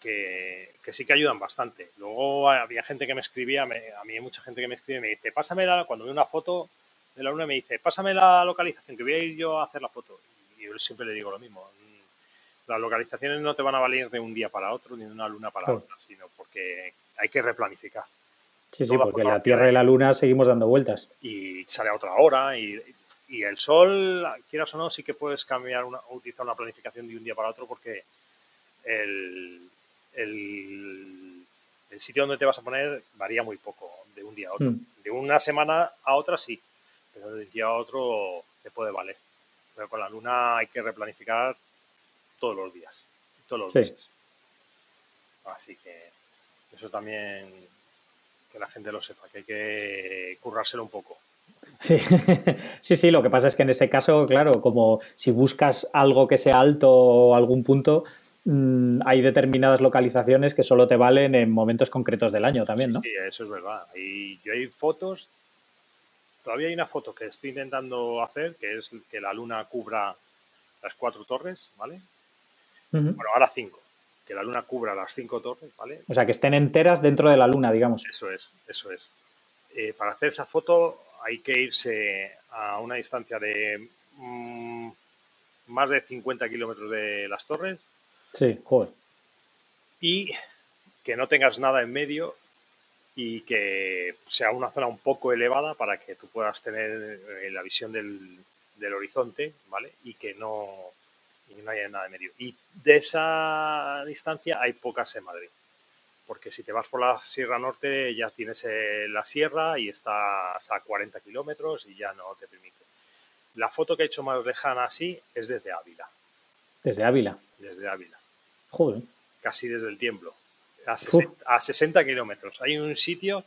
Speaker 2: que, sí que ayudan bastante. Luego había gente que me escribía, a mí hay mucha gente que me escribe y me dice, pásame la, cuando veo una foto de la luna me dice, pásame la localización, que voy a ir yo a hacer la foto. Y yo siempre le digo lo mismo. Las localizaciones no te van a valer de un día para otro, ni de una luna para otra, sino porque hay que replanificar.
Speaker 1: Sí, sí, porque la Tierra y la Luna seguimos dando vueltas.
Speaker 2: Y sale a otra hora y, y el sol, quieras o no, sí que puedes cambiar, una, utilizar una planificación de un día para otro porque el, el, sitio donde te vas a poner varía muy poco de un día a otro. Mm. De una semana a otra sí, pero de un día a otro te puede valer. Pero con la luna hay que replanificar todos los días, todos los meses. Así que eso también que la gente lo sepa, que hay que currárselo un poco.
Speaker 1: Sí. sí, sí, lo que pasa es que en ese caso, claro, como si buscas algo que sea alto o algún punto, mm, hay determinadas localizaciones que solo te valen en momentos concretos del año también, ¿no?
Speaker 2: Sí, eso es verdad. Y yo hay fotos, todavía hay una foto que estoy intentando hacer, que es que la luna cubra las cuatro torres, ¿vale? Bueno, ahora cinco. Que la luna cubra las cinco torres, ¿vale?
Speaker 1: O sea, que estén enteras dentro de la luna, digamos.
Speaker 2: Eso es, eso es. Eh, para hacer esa foto hay que irse a una distancia de mm, más de 50 kilómetros de las torres.
Speaker 1: Sí, joder.
Speaker 2: Y que no tengas nada en medio y que sea una zona un poco elevada para que tú puedas tener eh, la visión del, horizonte, ¿vale? Y que no, y no haya nada en medio. Y de esa distancia hay pocas en Madrid porque si te vas por la Sierra Norte ya tienes eh, la sierra y estás a 40 kilómetros y ya no te permite. La foto que he hecho más lejana así es desde Ávila.
Speaker 1: ¿Desde Ávila?
Speaker 2: Desde Ávila.
Speaker 1: Joder.
Speaker 2: Casi desde el Tiemblo. A 60, a 60 kilómetros. Hay un sitio,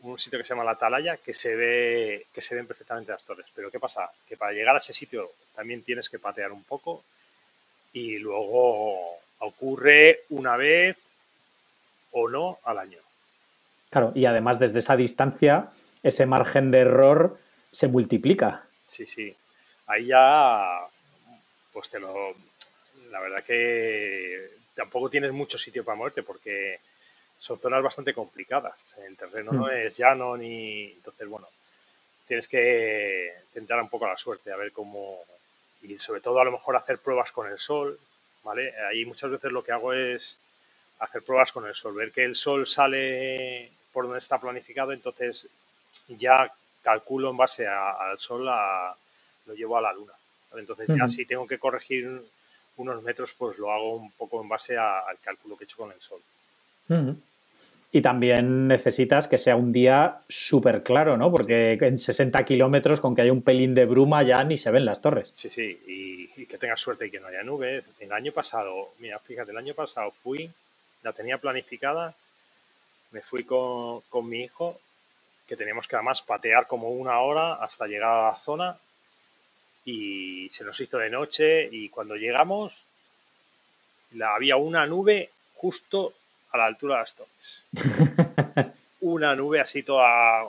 Speaker 2: un sitio que se llama La Atalaya, que se ve, que se ven perfectamente las torres. Pero ¿qué pasa? Que para llegar a ese sitio también tienes que patear un poco y luego ocurre una vez o no al año.
Speaker 1: Claro, y además desde esa distancia, ese margen de error se multiplica.
Speaker 2: Sí, sí. Ahí ya, pues te lo. La verdad que tampoco tienes mucho sitio para moverte porque son zonas bastante complicadas. El terreno no hmm. es llano ni. Entonces, bueno, tienes que tentar un poco la suerte, a ver cómo. Y sobre todo, a lo mejor hacer pruebas con el sol, ¿vale? Ahí muchas veces lo que hago es hacer pruebas con el sol, ver que el sol sale por donde está planificado, entonces ya calculo en base al sol, lo llevo a la luna. Entonces ya si tengo que corregir unos metros, pues lo hago un poco en base al cálculo que he hecho con el sol.
Speaker 1: Y también necesitas que sea un día súper claro, ¿no? Porque en 60 kilómetros, con que haya un pelín de bruma, ya ni se ven las torres.
Speaker 2: Sí, sí, y, y que tengas suerte y que no haya nubes. El año pasado, mira, fíjate, el año pasado fui la tenía planificada, me fui con, mi hijo, que teníamos que además patear como una hora hasta llegar a la zona y se nos hizo de noche y cuando llegamos la, había una nube justo a la altura de las torres. una nube así toda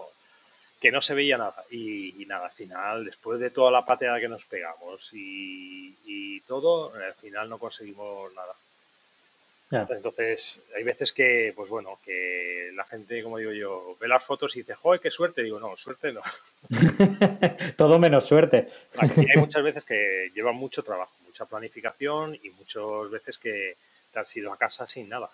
Speaker 2: que no se veía nada. Y, nada, al final, después de toda la pateada que nos pegamos y, y todo, al final no conseguimos nada. Entonces, hay veces que, pues bueno, que la gente, como digo yo, ve las fotos y dice, joder, qué suerte. Digo, no, suerte no.
Speaker 1: Todo menos suerte.
Speaker 2: Aquí hay muchas veces que llevan mucho trabajo, mucha planificación y muchas veces que te has ido a casa sin nada.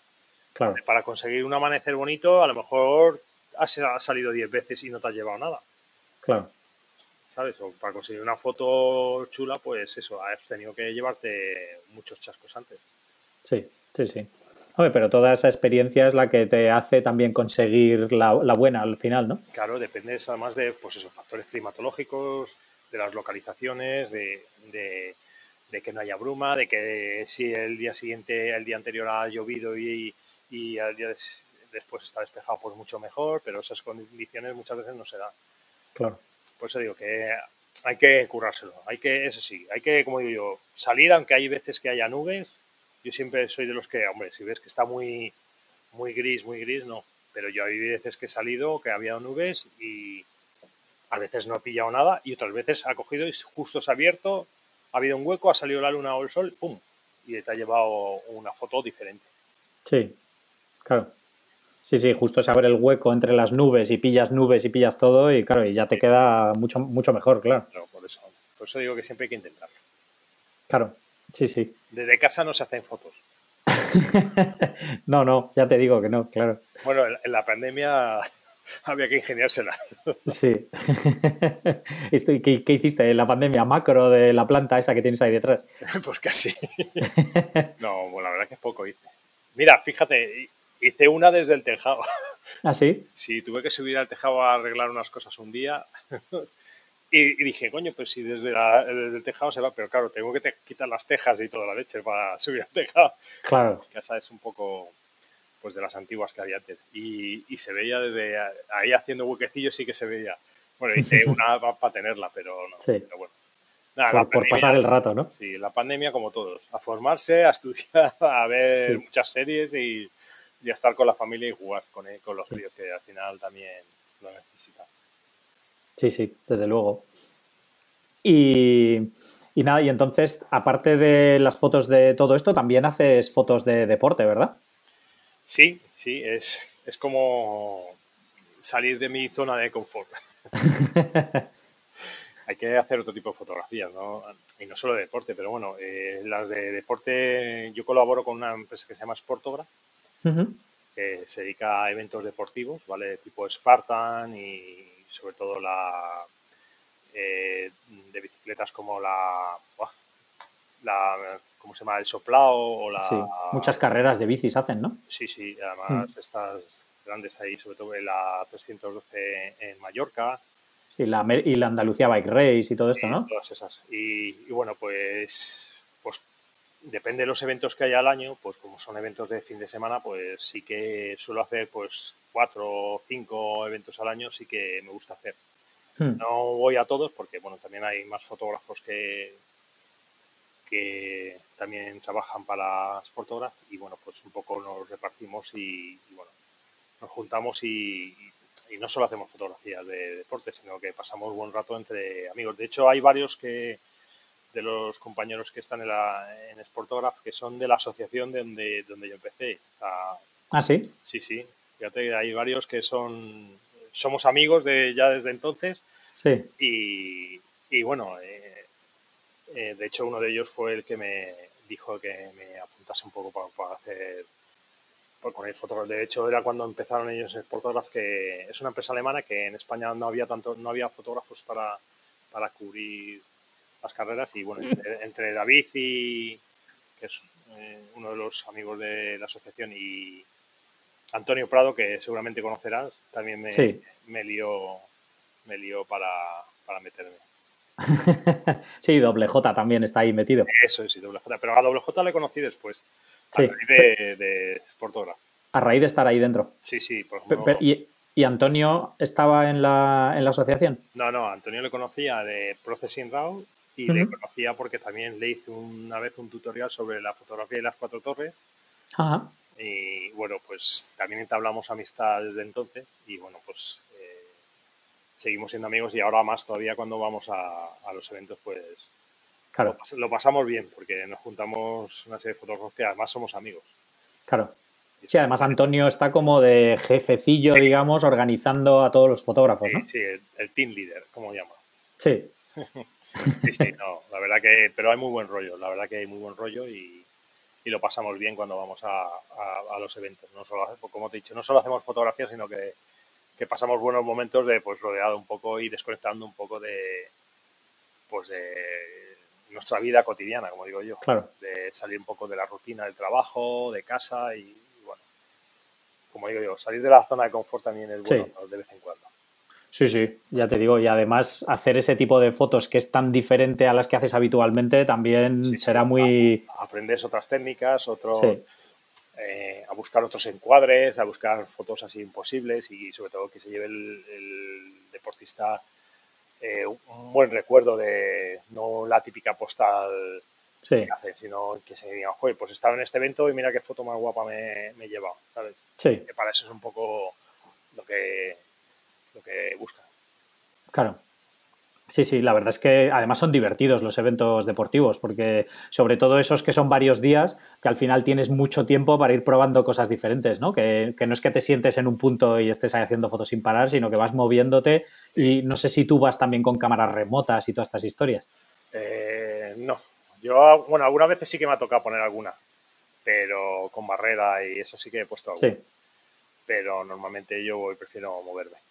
Speaker 1: Claro.
Speaker 2: Para conseguir un amanecer bonito, a lo mejor has, salido 10 veces y no te has llevado nada.
Speaker 1: Claro.
Speaker 2: ¿Sabes? O para conseguir una foto chula, pues eso, has tenido que llevarte muchos chascos antes.
Speaker 1: Sí. Sí, sí. Oye, pero toda esa experiencia es la que te hace también conseguir la, buena al final, ¿no?
Speaker 2: Claro, depende además de pues esos factores climatológicos, de las localizaciones, de, que no haya bruma, de que si el día siguiente, el día anterior ha llovido y, y al día después está despejado, pues mucho mejor, pero esas condiciones muchas veces no se dan.
Speaker 1: Claro.
Speaker 2: Por eso digo que hay que currárselo, hay que, eso sí, hay que, como digo yo, salir aunque hay veces que haya nubes. Yo siempre soy de los que, hombre, si ves que está muy, muy gris, muy gris, no. Pero yo hay veces que he salido, que había nubes y a veces no he pillado nada y otras veces ha cogido y justo se ha abierto, ha habido un hueco, ha salido la luna o el sol, ¡pum! Y te ha llevado una foto diferente.
Speaker 1: Sí, claro. Sí, sí, justo se abre el hueco entre las nubes y pillas nubes y pillas todo y claro, y ya te queda mucho, mucho mejor, claro.
Speaker 2: por eso, por eso digo que siempre hay que intentarlo.
Speaker 1: Claro, sí, sí.
Speaker 2: Desde casa no se hacen fotos.
Speaker 1: no, no, ya te digo que no, claro.
Speaker 2: Bueno, en la pandemia había que ingeniárselas.
Speaker 1: sí. ¿Qué, ¿Qué, hiciste en la pandemia? ¿Macro de la planta esa que tienes ahí detrás?
Speaker 2: pues casi. no, bueno, la verdad que es poco hice. Mira, fíjate, Hice una desde el tejado.
Speaker 1: ¿Ah, sí?
Speaker 2: Sí, tuve que subir al tejado a arreglar unas cosas un día. Y, dije, coño, pues si desde, el tejado se va, pero claro, tengo que quitar las tejas y toda la leche para subir al tejado.
Speaker 1: Claro.
Speaker 2: Casa es un poco pues de las antiguas que había antes. Y, se veía desde ahí haciendo huequecillos, sí que se veía. Bueno, hice una para tenerla, pero no. Sí. Pero bueno.
Speaker 1: Nada, por, pasar el rato, ¿no?
Speaker 2: Sí, la pandemia como todos. A formarse, a estudiar, a ver muchas series y, y a estar con la familia y jugar con, con los críos, que al final también lo necesitan.
Speaker 1: Sí, sí, desde luego. Y, y, nada, y entonces, aparte de las fotos de todo esto, también haces fotos de deporte, ¿verdad?
Speaker 2: Sí, sí, es, es como salir de mi zona de confort. Hay que hacer otro tipo de fotografías, ¿no? Y no solo de deporte, pero bueno, eh, las de deporte, yo colaboro con una empresa que se llama Sportogra, que se dedica a eventos deportivos, ¿vale? Tipo Spartan y sobre todo la eh, de bicicletas como la, la ¿cómo se llama? El soplao o la...
Speaker 1: Sí, muchas carreras de bicis hacen, ¿no?
Speaker 2: Sí, sí, además mm. estas grandes ahí, sobre todo la 312 en Mallorca.
Speaker 1: Sí, la, y la Andalucía Bike Race y todo esto, ¿no?
Speaker 2: todas esas. Y, y, bueno, pues depende de los eventos que haya al año, pues como son eventos de fin de semana, pues sí que suelo hacer pues cuatro o cinco eventos al año, sí que me gusta hacer. Hmm. No voy a todos porque bueno, también hay más fotógrafos que, que también trabajan para Sportograph y bueno, pues un poco nos repartimos y, bueno, nos juntamos y, y, no solo hacemos fotografías de deporte, sino que pasamos buen rato entre amigos. De hecho, hay varios que, de los compañeros que están en, la, en Sportograph que son de la asociación de donde, donde yo empecé.
Speaker 1: ah, sí.
Speaker 2: Sí, sí. Fíjate, hay varios que son. Somos amigos de ya desde entonces.
Speaker 1: Sí.
Speaker 2: Y, y bueno, eh, eh, de hecho, uno de ellos fue el que me dijo que me apuntase un poco para, hacer. con el fotógrafo. De hecho, era cuando empezaron ellos en Sportograph, que es una empresa alemana que en España no había tanto, no había fotógrafos para, para cubrir las carreras y bueno, entre, David y que es eh, uno de los amigos de la asociación y Antonio Prado, que seguramente conocerás, también me, me lió, me lió para, para meterme.
Speaker 1: sí, doble J también está ahí metido.
Speaker 2: Eso sí, doble J. Pero a doble J le conocí después. A raíz de, de
Speaker 1: A raíz de estar ahí dentro.
Speaker 2: Sí, sí. Por
Speaker 1: ejemplo, ¿y, ¿Y, Antonio estaba en la, en la asociación?
Speaker 2: No, no, Antonio le conocía de Processing Raw y le conocía porque también le hice una vez un tutorial sobre la fotografía de las cuatro torres.
Speaker 1: Ajá.
Speaker 2: Y bueno, pues también entablamos amistad desde entonces y bueno, pues eh, seguimos siendo amigos y ahora más todavía cuando vamos a, los eventos, pues
Speaker 1: claro.
Speaker 2: lo, pasamos bien porque nos juntamos una serie de fotógrafos que además somos amigos.
Speaker 1: Claro. Sí, además Antonio está como de jefecillo, digamos, organizando a todos los fotógrafos, ¿no?
Speaker 2: Sí, el, el team leader, como llama.
Speaker 1: Sí.
Speaker 2: Sí, sí, no, la verdad que, pero hay muy buen rollo, la verdad que hay muy buen rollo y, y lo pasamos bien cuando vamos a, a, los eventos. No solo, como te he dicho, no solo hacemos fotografías, sino que, que, pasamos buenos momentos de pues rodeado un poco y desconectando un poco de pues de nuestra vida cotidiana, como digo yo.
Speaker 1: Claro.
Speaker 2: De salir un poco de la rutina del trabajo, de casa y, como digo yo, salir de la zona de confort también es bueno de vez en cuando.
Speaker 1: Sí, sí, ya te digo, y además hacer ese tipo de fotos que es tan diferente a las que haces habitualmente también será muy...
Speaker 2: Aprendes otras técnicas, otros... Eh, a buscar otros encuadres, a buscar fotos así imposibles y sobre todo que se lleve el, deportista eh, un buen recuerdo de no la típica postal que hace, sino que se diga, joder, pues estaba en este evento y mira qué foto más guapa me, me he llevado, ¿sabes?
Speaker 1: Sí.
Speaker 2: Que para eso es un poco lo que, lo que busca.
Speaker 1: Claro. Sí, sí, la verdad es que además son divertidos los eventos deportivos, porque sobre todo esos que son varios días, que al final tienes mucho tiempo para ir probando cosas diferentes, ¿no? Que, no es que te sientes en un punto y estés haciendo fotos sin parar, sino que vas moviéndote y no sé si tú vas también con cámaras remotas y todas estas historias.
Speaker 2: Eh, no, yo, bueno, algunas veces sí que me ha tocado poner alguna, pero con barrera y eso sí que he puesto alguna. Sí. Pero normalmente yo prefiero moverme.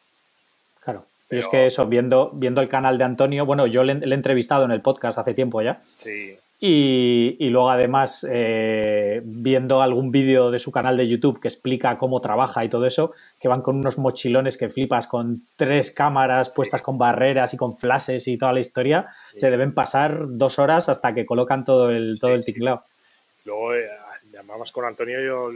Speaker 1: Claro. Y es que eso, viendo, viendo el canal de Antonio, bueno, yo le, he entrevistado en el podcast hace tiempo ya.
Speaker 2: Sí.
Speaker 1: Y, luego además eh, viendo algún vídeo de su canal de YouTube que explica cómo trabaja y todo eso, que van con unos mochilones que flipas, con tres cámaras puestas con barreras y con flashes y toda la historia, se deben pasar dos horas hasta que colocan todo el, todo el teclado.
Speaker 2: Luego llamamos con Antonio, yo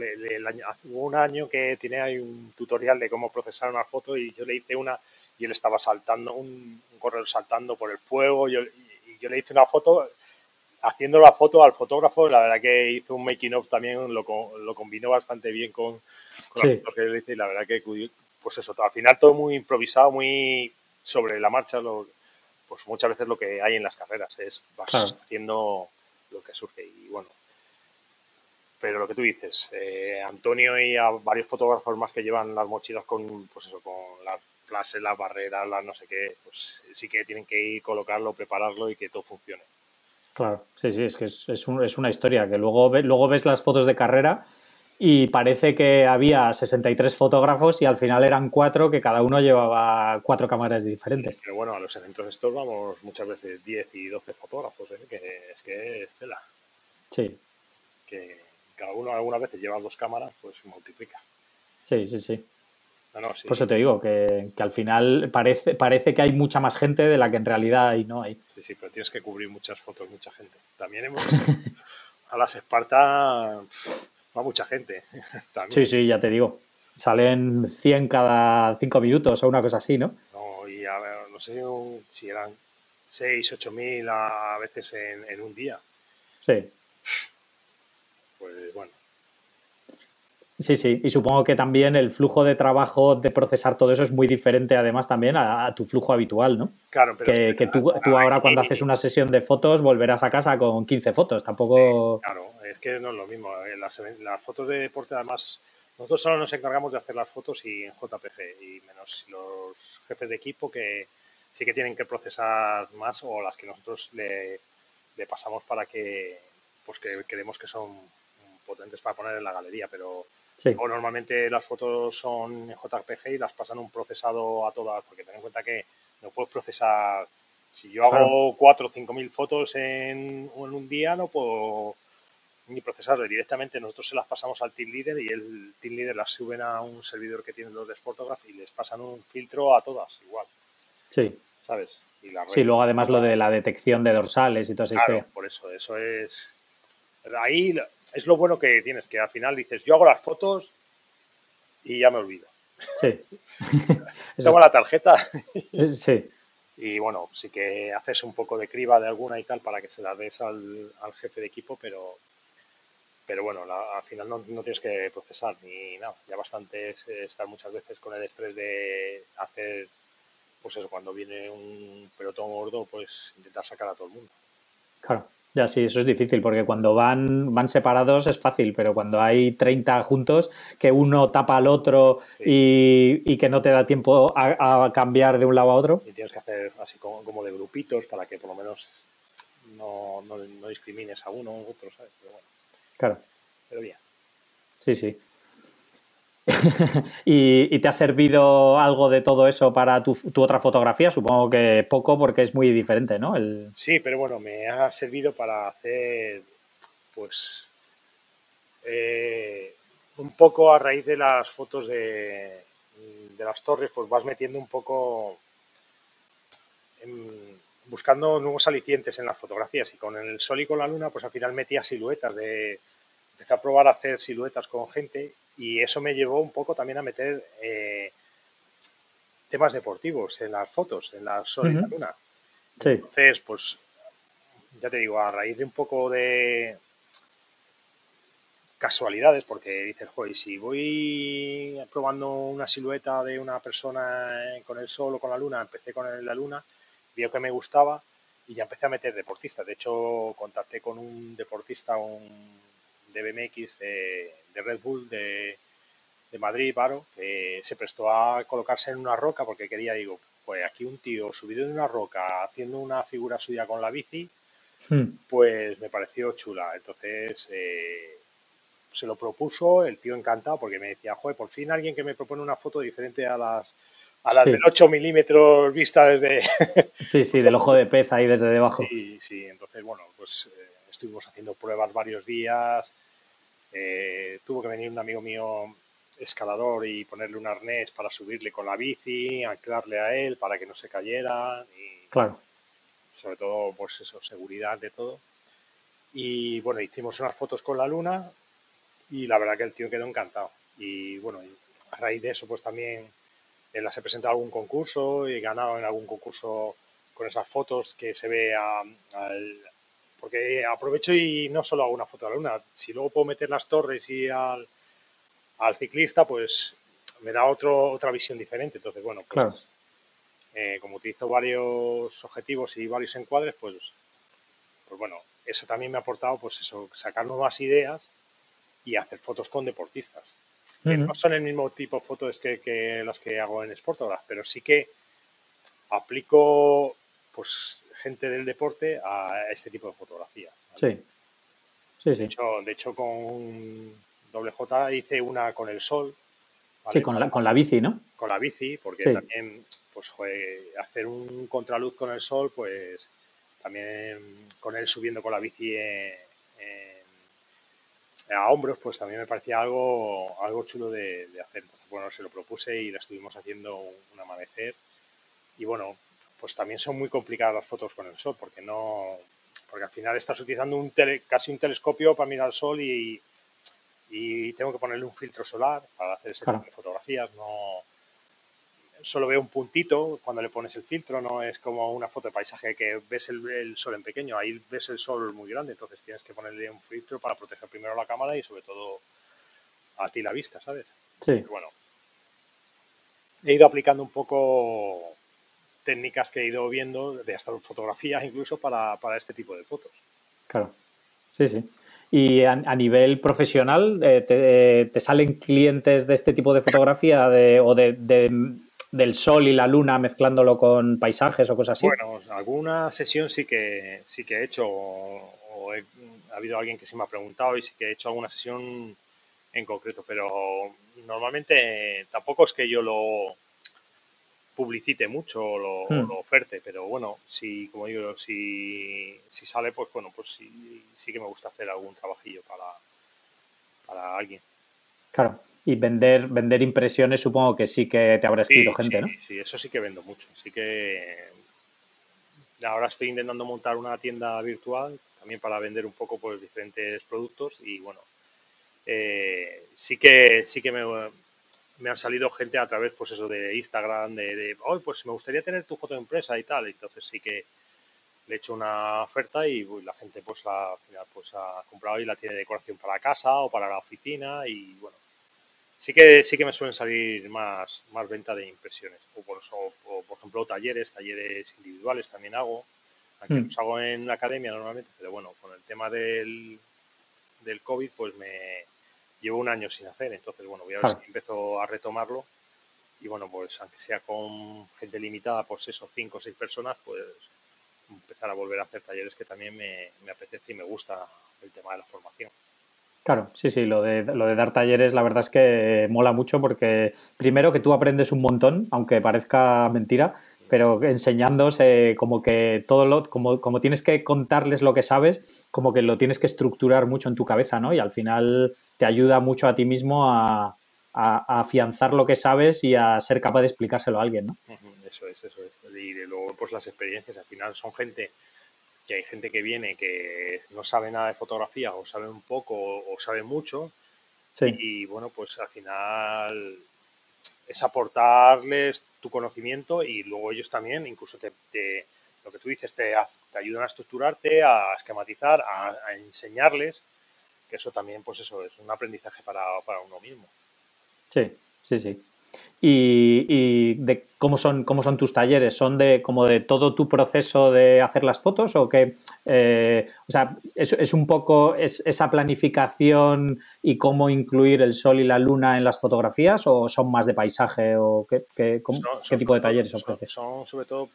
Speaker 2: hubo un año que tiene ahí un tutorial de cómo procesar una foto y yo le hice una y él estaba saltando, un, corredor saltando por el fuego. Yo, y yo le hice una foto, haciendo la foto al fotógrafo, la verdad que hizo un making of también, lo, lo combinó bastante bien con, con que le hice y la verdad que, pues eso, al final todo muy improvisado, muy sobre la marcha, lo, pues muchas veces lo que hay en las carreras es vas haciendo lo que surge y bueno. Pero lo que tú dices, eh, Antonio y a varios fotógrafos más que llevan las mochilas con, pues eso, con las las, las barreras, las no sé qué, pues sí que tienen que ir, colocarlo, prepararlo y que todo funcione.
Speaker 1: Claro, sí, sí, es que es, es, una historia, que luego, luego ves las fotos de carrera y parece que había 63 fotógrafos y al final eran cuatro que cada uno llevaba cuatro cámaras diferentes.
Speaker 2: pero bueno, a los eventos estos vamos muchas veces 10 y 12 fotógrafos, ¿eh? que es que es tela.
Speaker 1: Sí.
Speaker 2: Que cada uno algunas veces lleva dos cámaras, pues multiplica.
Speaker 1: Sí, sí, sí. Por eso te digo, que, al final parece, parece que hay mucha más gente de la que en realidad hay, no hay.
Speaker 2: Sí, sí, pero tienes que cubrir muchas fotos, mucha gente. También hemos a las Esparta va mucha gente.
Speaker 1: Sí, sí, ya te digo. Salen 100 cada 5 minutos o una cosa así, ¿no?
Speaker 2: No, y a ver, no sé si eran 6, 8 mil a veces en, en un día.
Speaker 1: Sí.
Speaker 2: Pues bueno,
Speaker 1: Sí, sí, y supongo que también el flujo de trabajo de procesar todo eso es muy diferente además también a, tu flujo habitual, ¿no?
Speaker 2: Claro, pero...
Speaker 1: Que, que tú, ahora cuando haces una sesión de fotos volverás a casa con 15 fotos, tampoco...
Speaker 2: claro, es que no es lo mismo. Eh, las, fotos de deporte además, nosotros solo nos encargamos de hacer las fotos y en JPG, y menos los jefes de equipo que sí que tienen que procesar más o las que nosotros le, le pasamos para que, pues que creemos que son potentes para poner en la galería, pero o normalmente las fotos son JPG y las pasan un procesado a todas, porque ten en cuenta que no puedes procesar. Si yo hago 4 o 5 mil fotos en, un día, no puedo ni procesarlas directamente. Nosotros se las pasamos al team leader y el team leader las suben a un servidor que tienen los de Sportograph y les pasan un filtro a todas igual.
Speaker 1: Sí.
Speaker 2: ¿Sabes?
Speaker 1: Y sí, luego además lo de la detección de dorsales y todo eso.
Speaker 2: Claro, por eso, eso es. Ahí es lo bueno que tienes, que al final dices, yo hago las fotos y ya me olvido.
Speaker 1: Sí.
Speaker 2: Tengo la tarjeta.
Speaker 1: sí.
Speaker 2: Y bueno, sí que haces un poco de criba de alguna y tal para que se la des al, jefe de equipo, pero, pero bueno, al final no, tienes que procesar ni nada. Ya bastante es estar muchas veces con el estrés de hacer, pues eso, cuando viene un pelotón gordo, pues intentar sacar a todo el mundo.
Speaker 1: Claro. Ya sí, eso es difícil porque cuando van, van separados es fácil, pero cuando hay 30 juntos, que uno tapa al otro y, que no te da tiempo a, cambiar de un lado a otro.
Speaker 2: Y tienes que hacer así como, de grupitos para que por lo menos no, no, discrimines a uno u otro, ¿sabes? Pero bueno.
Speaker 1: Claro.
Speaker 2: Pero bien.
Speaker 1: Sí, sí. ¿Y, te ha servido algo de todo eso para tu, otra fotografía? Supongo que poco porque es muy diferente, ¿no?
Speaker 2: Sí, pero bueno, me ha servido para hacer, pues, eh, un poco a raíz de las fotos de, de las torres, pues vas metiendo un poco, buscando nuevos alicientes en las fotografías y con el sol y con la luna, pues al final metía siluetas, de, empecé a probar a hacer siluetas con gente y eso me llevó un poco también a meter eh, temas deportivos en las fotos, en la sol y la luna. Entonces, pues ya te digo, a raíz de un poco de, casualidades, porque dices, joder, si voy probando una silueta de una persona con el sol o con la luna, empecé con la luna, vio que me gustaba y ya empecé a meter deportistas. De hecho, contacté con un deportista, un de BMX de, Red Bull de, de Madrid, Paro, que se prestó a colocarse en una roca porque quería, digo, pues aquí un tío subido en una roca haciendo una figura suya con la bici, hmm. pues me pareció chula. Entonces, eh, se lo propuso, el tío encantado, porque me decía, joder, por fin alguien que me propone una foto diferente a las, a las del 8 milímetros vista desde...
Speaker 1: sí, sí, del ojo de pez ahí desde debajo.
Speaker 2: Sí, sí, entonces, bueno, pues eh, estuvimos haciendo pruebas varios días, eh, tuvo que venir un amigo mío escalador y ponerle un arnés para subirle con la bici, anclarle a él para que no se cayera. Y
Speaker 1: claro.
Speaker 2: Sobre todo, pues eso, seguridad de todo. Y bueno, hicimos unas fotos con la luna, y la verdad que el tío quedó encantado. Y bueno, a raíz de eso pues también él he presentado a algún concurso y he ganado en algún concurso con esas fotos que se ve al... Porque aprovecho y no solo hago una foto de la luna, si luego puedo meter las torres y al, al ciclista, pues me da otro, otra visión diferente. Entonces, bueno, pues eh, como utilizo varios objetivos y varios encuadres, pues, pues bueno, eso también me ha aportado, pues eso, sacar nuevas ideas y hacer fotos con deportistas. Que no son el mismo tipo de fotos que, las que hago en Sportograph, pero sí que aplico pues gente del deporte a este tipo de fotografía.
Speaker 1: Sí. Sí,
Speaker 2: sí. De hecho, con doble J hice una con el sol.
Speaker 1: Sí, con la, con la bici, ¿no?
Speaker 2: Con la bici, porque también, pues, hacer un contraluz con el sol, pues, también con él subiendo con la bici en, a hombros, pues también me parecía algo, algo chulo de, hacer. Entonces, bueno, se lo propuse y la estuvimos haciendo un, amanecer. Y bueno, pues también son muy complicadas las fotos con el sol, porque no, porque al final estás utilizando un casi un telescopio para mirar el sol y, y tengo que ponerle un filtro solar para hacer ese tipo de fotografías. No, solo veo un puntito cuando le pones el filtro, no es como una foto de paisaje que ves el, sol en pequeño, ahí ves el sol muy grande, entonces tienes que ponerle un filtro para proteger primero la cámara y sobre todo a ti la vista, ¿sabes?
Speaker 1: Sí.
Speaker 2: bueno, he ido aplicando un poco técnicas que he ido viendo de hasta fotografías incluso para, este tipo de fotos.
Speaker 1: Claro, sí, sí. Y a, nivel profesional, eh, te, salen clientes de este tipo de fotografía o de, del sol y la luna mezclándolo con paisajes o cosas así?
Speaker 2: Bueno, alguna sesión sí que sí que he hecho o, ha habido alguien que se me ha preguntado y sí que he hecho alguna sesión en concreto, pero normalmente tampoco es que yo lo publicite mucho o lo, hmm. oferte, pero bueno, si como digo, si, si sale, pues bueno, pues sí, sí que me gusta hacer algún trabajillo para, para alguien.
Speaker 1: Claro. Y vender, vender impresiones supongo que sí que te habrá escrito gente, ¿no?
Speaker 2: Sí, eso sí que vendo mucho. Así que ahora estoy intentando montar una tienda virtual también para vender un poco pues diferentes productos y bueno, eh, sí que sí que me, me, han salido gente a través pues eso de Instagram, de, de oh, pues me gustaría tener tu foto de empresa y tal. Entonces sí que le he hecho una oferta y la gente pues la, pues ha comprado y la tiene de decoración para casa o para la oficina y bueno, sí que sí que me suelen salir más, más venta de impresiones. O por, por ejemplo, talleres, talleres individuales también hago. Aunque hmm. los hago en la academia normalmente, pero bueno, con el tema del, del COVID, pues me llevo un año sin hacer. Entonces, bueno, voy a ver si empiezo a retomarlo. Y bueno, pues aunque sea con gente limitada, pues eso, cinco o seis personas, pues empezar a volver a hacer talleres que también me, me apetece y me gusta el tema de la formación.
Speaker 1: Claro, sí, sí, lo de, lo de dar talleres la verdad es que mola mucho porque primero que tú aprendes un montón, aunque parezca mentira, pero enseñándose como que todo lo, como, como tienes que contarles lo que sabes, como que lo tienes que estructurar mucho en tu cabeza, ¿no? Y al final te ayuda mucho a ti mismo a, afianzar lo que sabes y a ser capaz de explicárselo a alguien, ¿no?
Speaker 2: Eso es, eso es. Y luego, pues las experiencias, al final son gente que hay gente que viene que no sabe nada de fotografía o sabe un poco o, sabe mucho. Y, bueno, pues al final es aportarles tu conocimiento y luego ellos también, incluso te, lo que tú dices, te, te, ayudan a estructurarte, a esquematizar, a, a, enseñarles, que eso también, pues eso, es un aprendizaje para, para uno mismo.
Speaker 1: Sí, sí, sí y, de cómo son, cómo son tus talleres. ¿Son de como de todo tu proceso de hacer las fotos o que, eh, o sea, es, un poco esa planificación y cómo incluir el sol y la luna en las fotografías o son más de paisaje o qué, qué, tipo de talleres ofreces?
Speaker 2: Son, sobre todo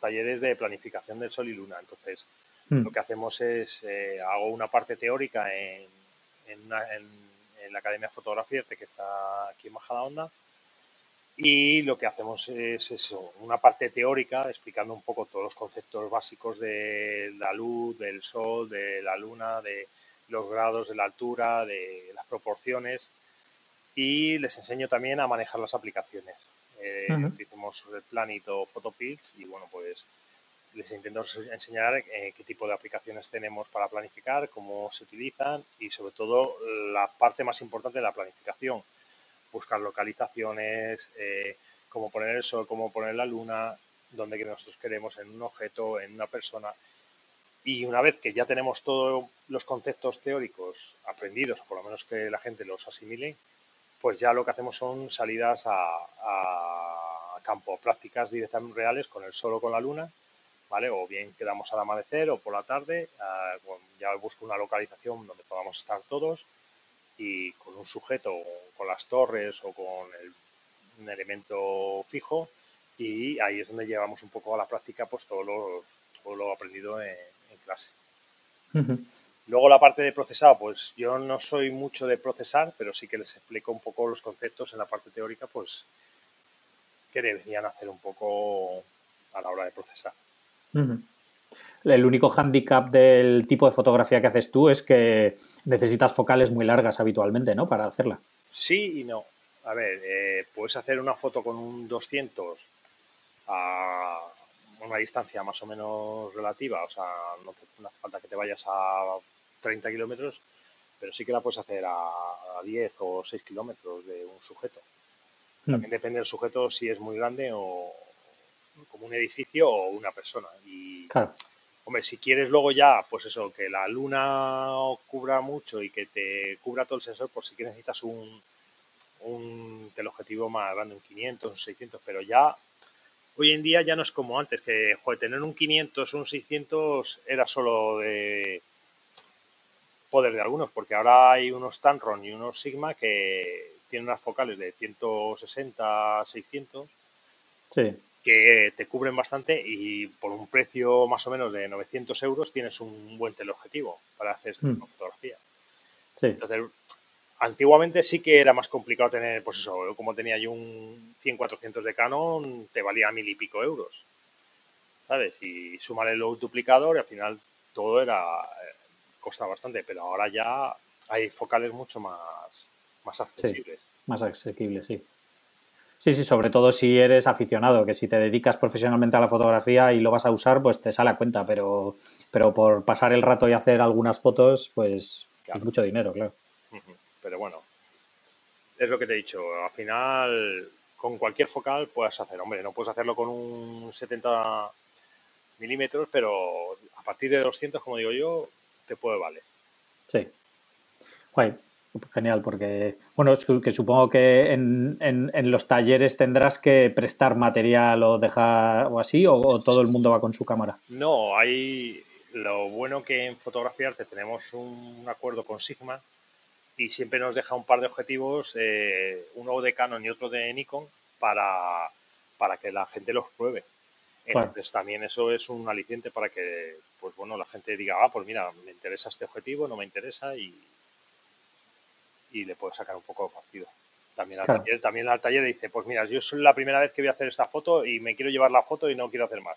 Speaker 2: talleres de planificación del sol y luna. Entonces, hmm. lo que hacemos es, eh, hago una parte teórica en, en, la Academia de Fotografía, que está aquí en Majadahonda, y lo que hacemos es eso, una parte teórica explicando un poco todos los conceptos básicos de la luz, del sol, de la luna, de los grados de la altura, de las proporciones. Y les enseño también a manejar las aplicaciones. Eh, Utilizamos el Planet o Photopills y bueno, pues les intento enseñar eh, qué tipo de aplicaciones tenemos para planificar, cómo se utilizan y sobre todo la parte más importante de la planificación, buscar localizaciones, eh, cómo poner el sol, cómo poner la luna, donde nosotros queremos, en un objeto, en una persona. Y una vez que ya tenemos todos los conceptos teóricos aprendidos, o por lo menos que la gente los asimile, pues ya lo que hacemos son salidas a, campo, prácticas directamente reales con el sol o con la luna, ¿vale? O bien quedamos al amanecer o por la tarde, ah, ya busco una localización donde podamos estar todos y con un sujeto, con las torres o con un elemento fijo y ahí es donde llevamos un poco a la práctica pues todo lo, todo lo aprendido en, clase. Luego la parte de procesado, pues yo no soy mucho de procesar, pero sí que les explico un poco los conceptos en la parte teórica, pues que deberían hacer un poco a la hora de procesar el único hándicap del tipo de fotografía que haces tú es que necesitas focales muy largas habitualmente, ¿no? Para hacerla. Sí y no. A ver, eh, puedes hacer una foto con un 200 a una distancia más o menos relativa, o sea, no, hace falta que te vayas a 30 kilómetros, pero sí que la puedes hacer a, 10 o 6 kilómetros de un sujeto. Hmm. También depende del sujeto si es muy grande o como un edificio o una persona. Y claro. Hombre, si quieres luego ya, pues eso, que la luna cubra mucho y que te cubra todo el sensor, por si necesitas un, un teleobjetivo más grande, un 500, un 600, pero ya hoy en día ya no es como antes, que joder, tener un 500 o un 600 era solo de poder de algunos, porque ahora hay unos Tanron y unos Sigma que tienen unas focales de 160, 600. Sí que te cubren bastante y por un precio más o menos de 900 euros tienes un buen teleobjetivo para hacer hmm. fotografía. Entonces, antiguamente sí que era más complicado tener, pues eso, como tenía yo un 100-400 de Canon, te valía mil y pico euros. ¿Sabes? Y sumar el duplicador y al final todo era, eh, costaba bastante, pero ahora ya hay focales mucho más, más accesibles.
Speaker 1: más asequibles, sí. Sí, sí, sobre todo si eres aficionado, que si te dedicas profesionalmente a la fotografía y lo vas a usar, pues te sale a cuenta, pero, pero por pasar el rato y hacer algunas fotos, pues es mucho dinero, claro.
Speaker 2: Pero bueno, es lo que te he dicho, al final con cualquier focal puedes hacer, hombre, no puedes hacerlo con un 70 milímetros, pero a partir de 200, como digo yo, te puede valer.
Speaker 1: Sí. Guay. Genial, porque, bueno, es que supongo que en, en, los talleres tendrás que prestar material o dejar o así, o, todo el mundo va con su cámara.
Speaker 2: No, hay lo bueno que en fotografiarte tenemos un acuerdo con Sigma y siempre nos deja un par de objetivos, eh, uno de Canon y otro de Nikon, para, para que la gente los pruebe. Entonces también eso es un aliciente para que, pues bueno, la gente diga, ah, pues mira, me interesa este objetivo, no me interesa y, y le puedes sacar un poco de partido. También al, taller, también al taller dice, pues mira, yo soy la primera vez que voy a hacer esta foto y me quiero llevar la foto y no quiero hacer más.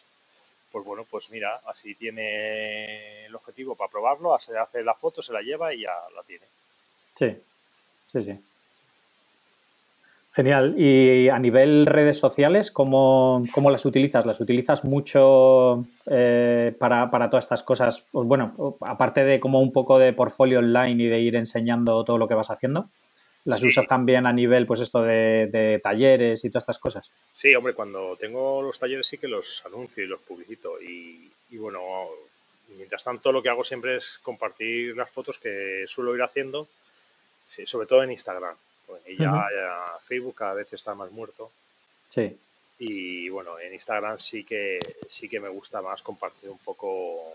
Speaker 2: Pues bueno, pues mira, así tiene el objetivo para probarlo, hace la foto, se la lleva y ya la tiene.
Speaker 1: Sí, sí, sí. Genial. Y a nivel redes sociales, ¿cómo, las utilizas? ¿Las utilizas mucho eh, para, todas estas cosas? Pues bueno, aparte de como un poco de portfolio online y de ir enseñando todo lo que vas haciendo, ¿las usas también a nivel, pues esto de, talleres y todas estas cosas?
Speaker 2: Sí, hombre, cuando tengo los talleres sí que los anuncio y los publicito. Y, y bueno, mientras tanto lo que hago siempre es compartir las fotos que suelo ir haciendo, sobre todo en Instagram y ya, Facebook cada vez está más muerto.
Speaker 1: Sí.
Speaker 2: Y bueno, en Instagram sí que sí que me gusta más compartir un poco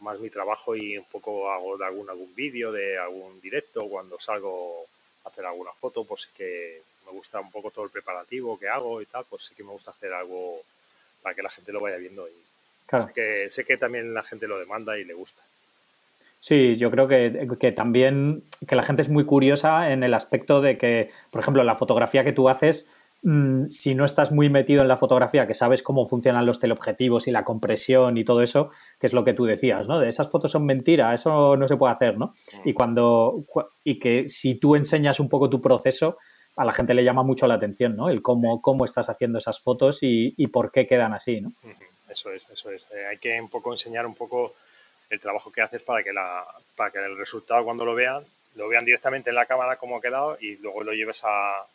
Speaker 2: más mi trabajo y un poco hago de algún algún vídeo, de algún directo cuando salgo a hacer alguna foto, pues sí que me gusta un poco todo el preparativo que hago y tal, pues sí que me gusta hacer algo para que la gente lo vaya viendo y sé, que, sé que también la gente lo demanda y le gusta.
Speaker 1: Sí, yo creo que, también que la gente es muy curiosa en el aspecto de que, por ejemplo, la fotografía que tú haces, mm, si no estás muy metido en la fotografía, que sabes cómo funcionan los teleobjetivos y la compresión y todo eso, que es lo que tú decías, ¿no? De esas fotos son mentira, eso no se puede hacer, ¿no? Y cuando y que si tú enseñas un poco tu proceso, a la gente le llama mucho la atención, ¿no? El cómo, cómo estás haciendo esas fotos y, y por qué quedan así, ¿no?
Speaker 2: Eso es, eso es. Eh, hay que un poco enseñar un poco el trabajo que haces para que, la, para que el resultado cuando lo vean, lo vean directamente en la cámara como ha quedado y luego lo lleves a,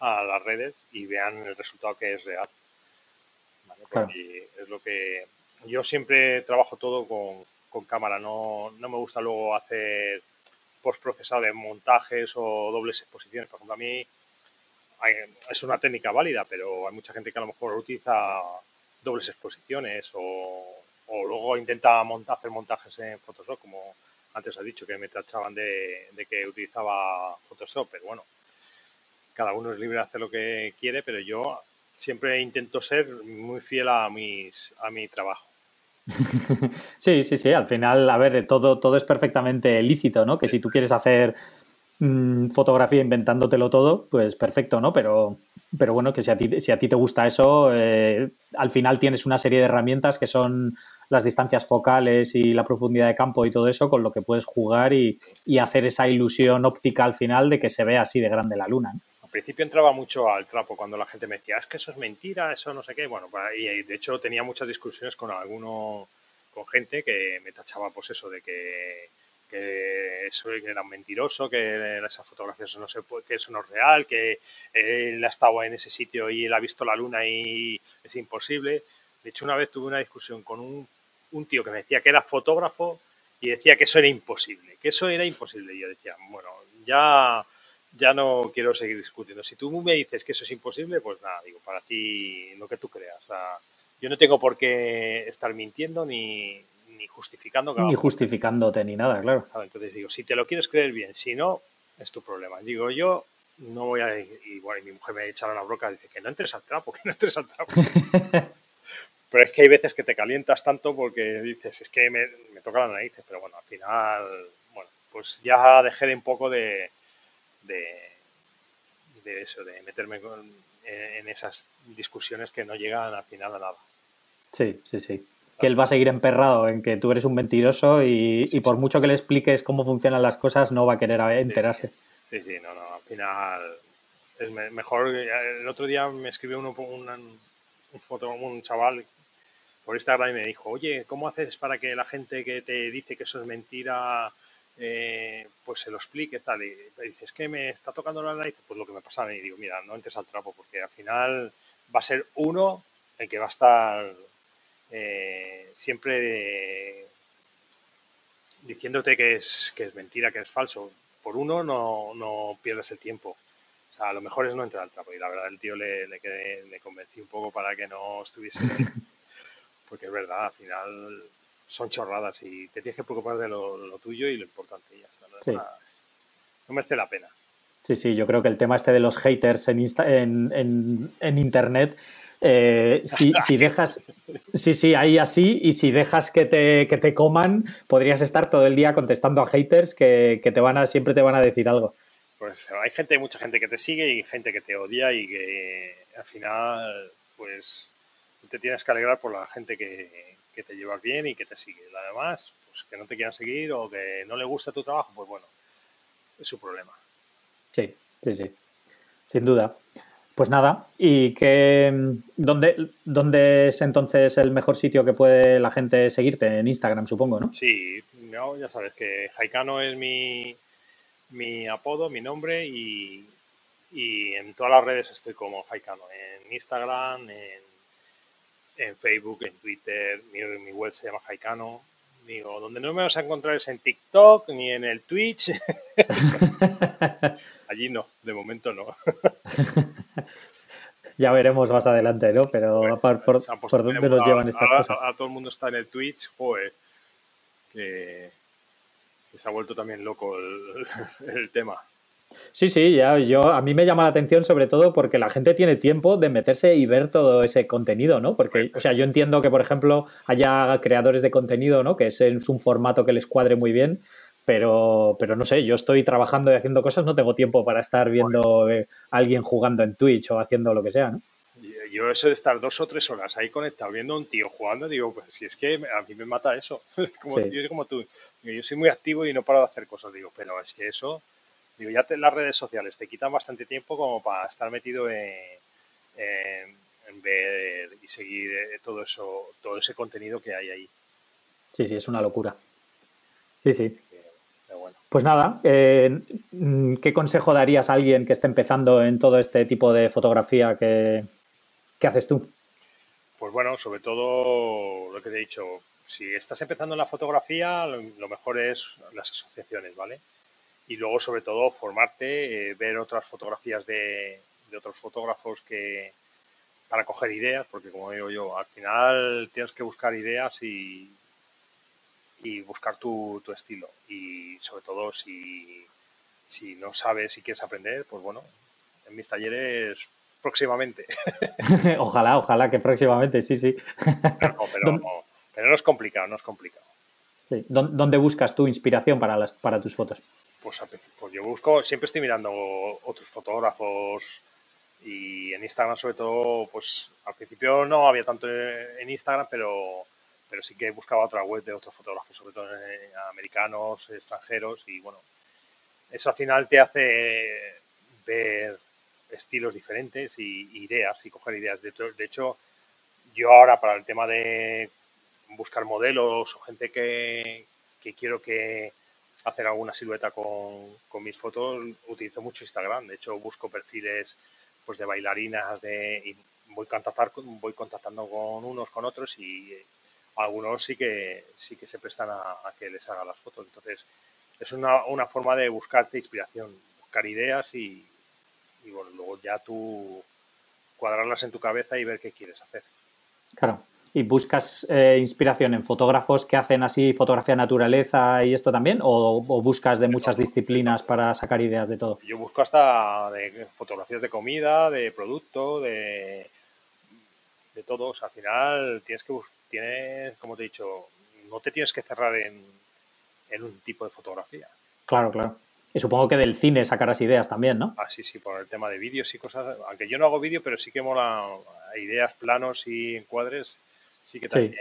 Speaker 2: a las redes y vean el resultado que es real. es lo que yo siempre trabajo todo con, con cámara, no, no, me gusta luego hacer postprocesado de montajes o dobles exposiciones. Por ejemplo, a mí es una técnica válida, pero hay mucha gente que a lo mejor utiliza dobles exposiciones o, o luego intenta hacer montajes en Photoshop, como antes has dicho, que me tachaban de, que utilizaba Photoshop, pero bueno, cada uno es libre de hacer lo que quiere, pero yo siempre intento ser muy fiel a, mis, a mi trabajo.
Speaker 1: Sí, sí, sí, al final, a ver, todo, todo es perfectamente lícito, ¿no? Que si tú quieres hacer mm, fotografía inventándotelo todo, pues perfecto, ¿no? Pero, pero bueno, que si a ti, si a ti te gusta eso, eh, al final tienes una serie de herramientas que son las distancias focales y la profundidad de campo y todo eso, con lo que puedes jugar y, hacer esa ilusión óptica al final de que se vea así de grande la luna.
Speaker 2: Al principio entraba mucho al trapo cuando la gente me decía, es que eso es mentira, eso no sé qué. Bueno, y de hecho tenía muchas discusiones con alguno, con gente que me tachaba, pues eso, de que, que eso era un mentiroso, que esa fotografía eso no, se que eso no es real, que él ha estado en ese sitio y él ha visto la luna y es imposible. De hecho, una vez tuve una discusión con un un tío que me decía que era fotógrafo y decía que eso era imposible, que eso era imposible. Y yo decía, bueno, ya, ya no quiero seguir discutiendo. Si tú me dices que eso es imposible, pues nada, digo, para ti lo que tú creas. yo no tengo por qué estar mintiendo ni, ni justificando.
Speaker 1: Ni justificándote ni nada, claro.
Speaker 2: Entonces digo, si te lo quieres creer bien, si no, es tu problema. Digo, yo no voy a... Y bueno, y mi mujer me ha echado la broca, dice que no entres al trapo, que no entres al trapo. Pero es que hay veces que te calientas tanto porque dices, es que me, toca la nariz, pero bueno, al final, bueno, pues ya dejé un poco de, de, eso, de meterme en, esas discusiones que no llegan al final a nada.
Speaker 1: Sí, sí, sí. Que él va a seguir emperrado en que tú eres un mentiroso y, por mucho que le expliques cómo funcionan las cosas, no va a querer enterarse.
Speaker 2: Sí, sí, no, no, al final es mejor. El otro día me escribió uno, un, un, foto, un chaval por Instagram y me dijo, oye, ¿cómo haces para que la gente que te dice que eso es mentira, eh, pues se lo explique? Tal? Y me dice, es que me está tocando la nariz, pues lo que me pasa, y digo, mira, no entres al trapo, porque al final va a ser uno el que va a estar eh, siempre diciéndote que es, que es mentira, que es falso. Por uno no, no pierdes el tiempo. O sea, a lo mejor es no entrar al trapo. Y la verdad, el tío le, le, le convencí un poco para que no estuviese porque es verdad, al final son chorradas y te tienes que preocupar de lo, tuyo y lo importante y ya está. ¿no? no merece la pena.
Speaker 1: Sí, sí, yo creo que el tema este de los haters en, en, en, Internet, eh, si, si, dejas, sí, sí, ahí así, y si dejas que te, que te coman, podrías estar todo el día contestando a haters que, que, te van a, siempre te van a decir algo.
Speaker 2: pues hay gente, mucha gente que te sigue y gente que te odia y que al final, pues te tienes que alegrar por la gente que, que te llevas bien y que te sigue. Además, pues que no te quieran seguir o que no le gusta tu trabajo, pues bueno, es su problema.
Speaker 1: Sí, sí, sí, sin duda. Pues nada, ¿y qué, dónde, dónde es entonces el mejor sitio que puede la gente seguirte? En Instagram, supongo, ¿no?
Speaker 2: Sí, ya sabes que Jaicano es mi, mi apodo, mi nombre y, y en todas las redes estoy como Jaicano, en Instagram, en, en Facebook, en Twitter, mi, mi web se llama Jaicano, Digo, donde no me vas a encontrar es en TikTok ni en el Twitch. Allí no, de momento no.
Speaker 1: ya veremos más adelante, ¿no? Pero por, por, dónde nos llevan estas cosas.
Speaker 2: Ahora todo el mundo está en el Twitch, joder, que, se ha vuelto también loco el tema.
Speaker 1: Sí, sí, ya yo a mí me llama la atención sobre todo porque la gente tiene tiempo de meterse y ver todo ese contenido, ¿no? Porque, o sea, yo entiendo que, por ejemplo, haya creadores de contenido, ¿no? Que es, un formato que les cuadre muy bien, pero, pero no sé, yo estoy trabajando y haciendo cosas, no tengo tiempo para estar viendo a eh, alguien jugando en Twitch o haciendo lo que sea, ¿no?
Speaker 2: Yo eso de estar dos o tres horas ahí conectado viendo a un tío jugando, digo, pues si es que a mí me mata eso. como, Yo soy como tú, yo soy muy activo y no paro de hacer cosas, digo, pero es que eso Digo, ya las redes sociales te quitan bastante tiempo como para estar metido en, ver y seguir eh, todo eso, todo ese contenido que hay ahí.
Speaker 1: Sí, sí, es una locura. Sí, sí. Pues nada, eh, ¿qué consejo darías a alguien que esté empezando en todo este tipo de fotografía que, haces tú?
Speaker 2: Pues bueno, sobre todo lo que te he dicho, si estás empezando en la fotografía, lo mejor es las asociaciones, ¿vale? Y luego sobre todo formarte, eh, ver otras fotografías de, otros fotógrafos que para coger ideas, porque como digo yo, al final tienes que buscar ideas y, y buscar tu, estilo. Y sobre todo si, si no sabes y quieres aprender, pues bueno, en mis talleres próximamente.
Speaker 1: ojalá, ojalá que próximamente, sí, sí.
Speaker 2: pero, pero, no, es complicado, no es complicado.
Speaker 1: Sí. ¿Dónde buscas tu inspiración para, las, para tus fotos?
Speaker 2: Pues, pues, yo busco, siempre estoy mirando otros fotógrafos y en Instagram sobre todo, pues al principio no había tanto en Instagram, pero, pero sí que buscaba otra web de otros fotógrafos, sobre todo eh, americanos, extranjeros y bueno, eso al final te hace ver estilos diferentes y ideas y coger ideas. De, hecho, yo ahora para el tema de buscar modelos o gente que, que quiero que hacer alguna silueta con, mis fotos, utilizo mucho Instagram. De hecho, busco perfiles pues de bailarinas de, y voy, contactar, voy contactando con unos, con otros y algunos sí que, sí que se prestan a, que les haga las fotos. Entonces, es una, una, forma de buscarte inspiración, buscar ideas y, y bueno, luego ya tú cuadrarlas en tu cabeza y ver qué quieres hacer.
Speaker 1: Claro y buscas eh, inspiración en fotógrafos que hacen así fotografía naturaleza y esto también o, buscas de muchas disciplinas para sacar ideas de todo?
Speaker 2: Yo busco hasta de fotografías de comida, de producto, de de todo. al final tienes que tienes, como te he dicho, no te tienes que cerrar en, en un tipo de fotografía.
Speaker 1: Claro, claro. Y supongo que del cine sacarás ideas también, ¿no?
Speaker 2: Ah, sí, sí, por el tema de vídeos y cosas. Aunque yo no hago vídeo, pero sí que mola ideas, planos y encuadres sí que también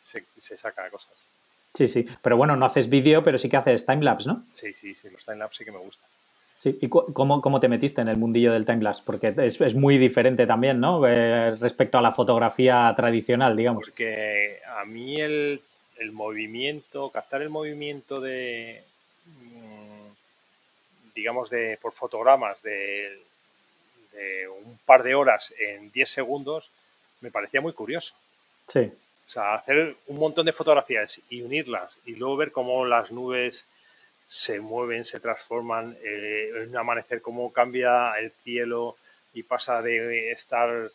Speaker 2: se, se, saca cosas.
Speaker 1: Sí, sí. Pero bueno, no haces vídeo, pero sí que haces timelapse, ¿no?
Speaker 2: Sí, sí, sí. Los timelapse sí que me gustan.
Speaker 1: Sí. ¿Y cómo, cómo, te metiste en el mundillo del timelapse? Porque es, es muy diferente también, ¿no? Eh, respecto a la fotografía tradicional, digamos.
Speaker 2: Porque a mí el, el movimiento, captar el movimiento de, mm, digamos, de por fotogramas de, de un par de horas en 10 segundos, me parecía muy curioso.
Speaker 1: Sí.
Speaker 2: O sea, hacer un montón de fotografías y unirlas y luego ver cómo las nubes se mueven, se transforman, eh, en un amanecer, cómo cambia el cielo y pasa de estar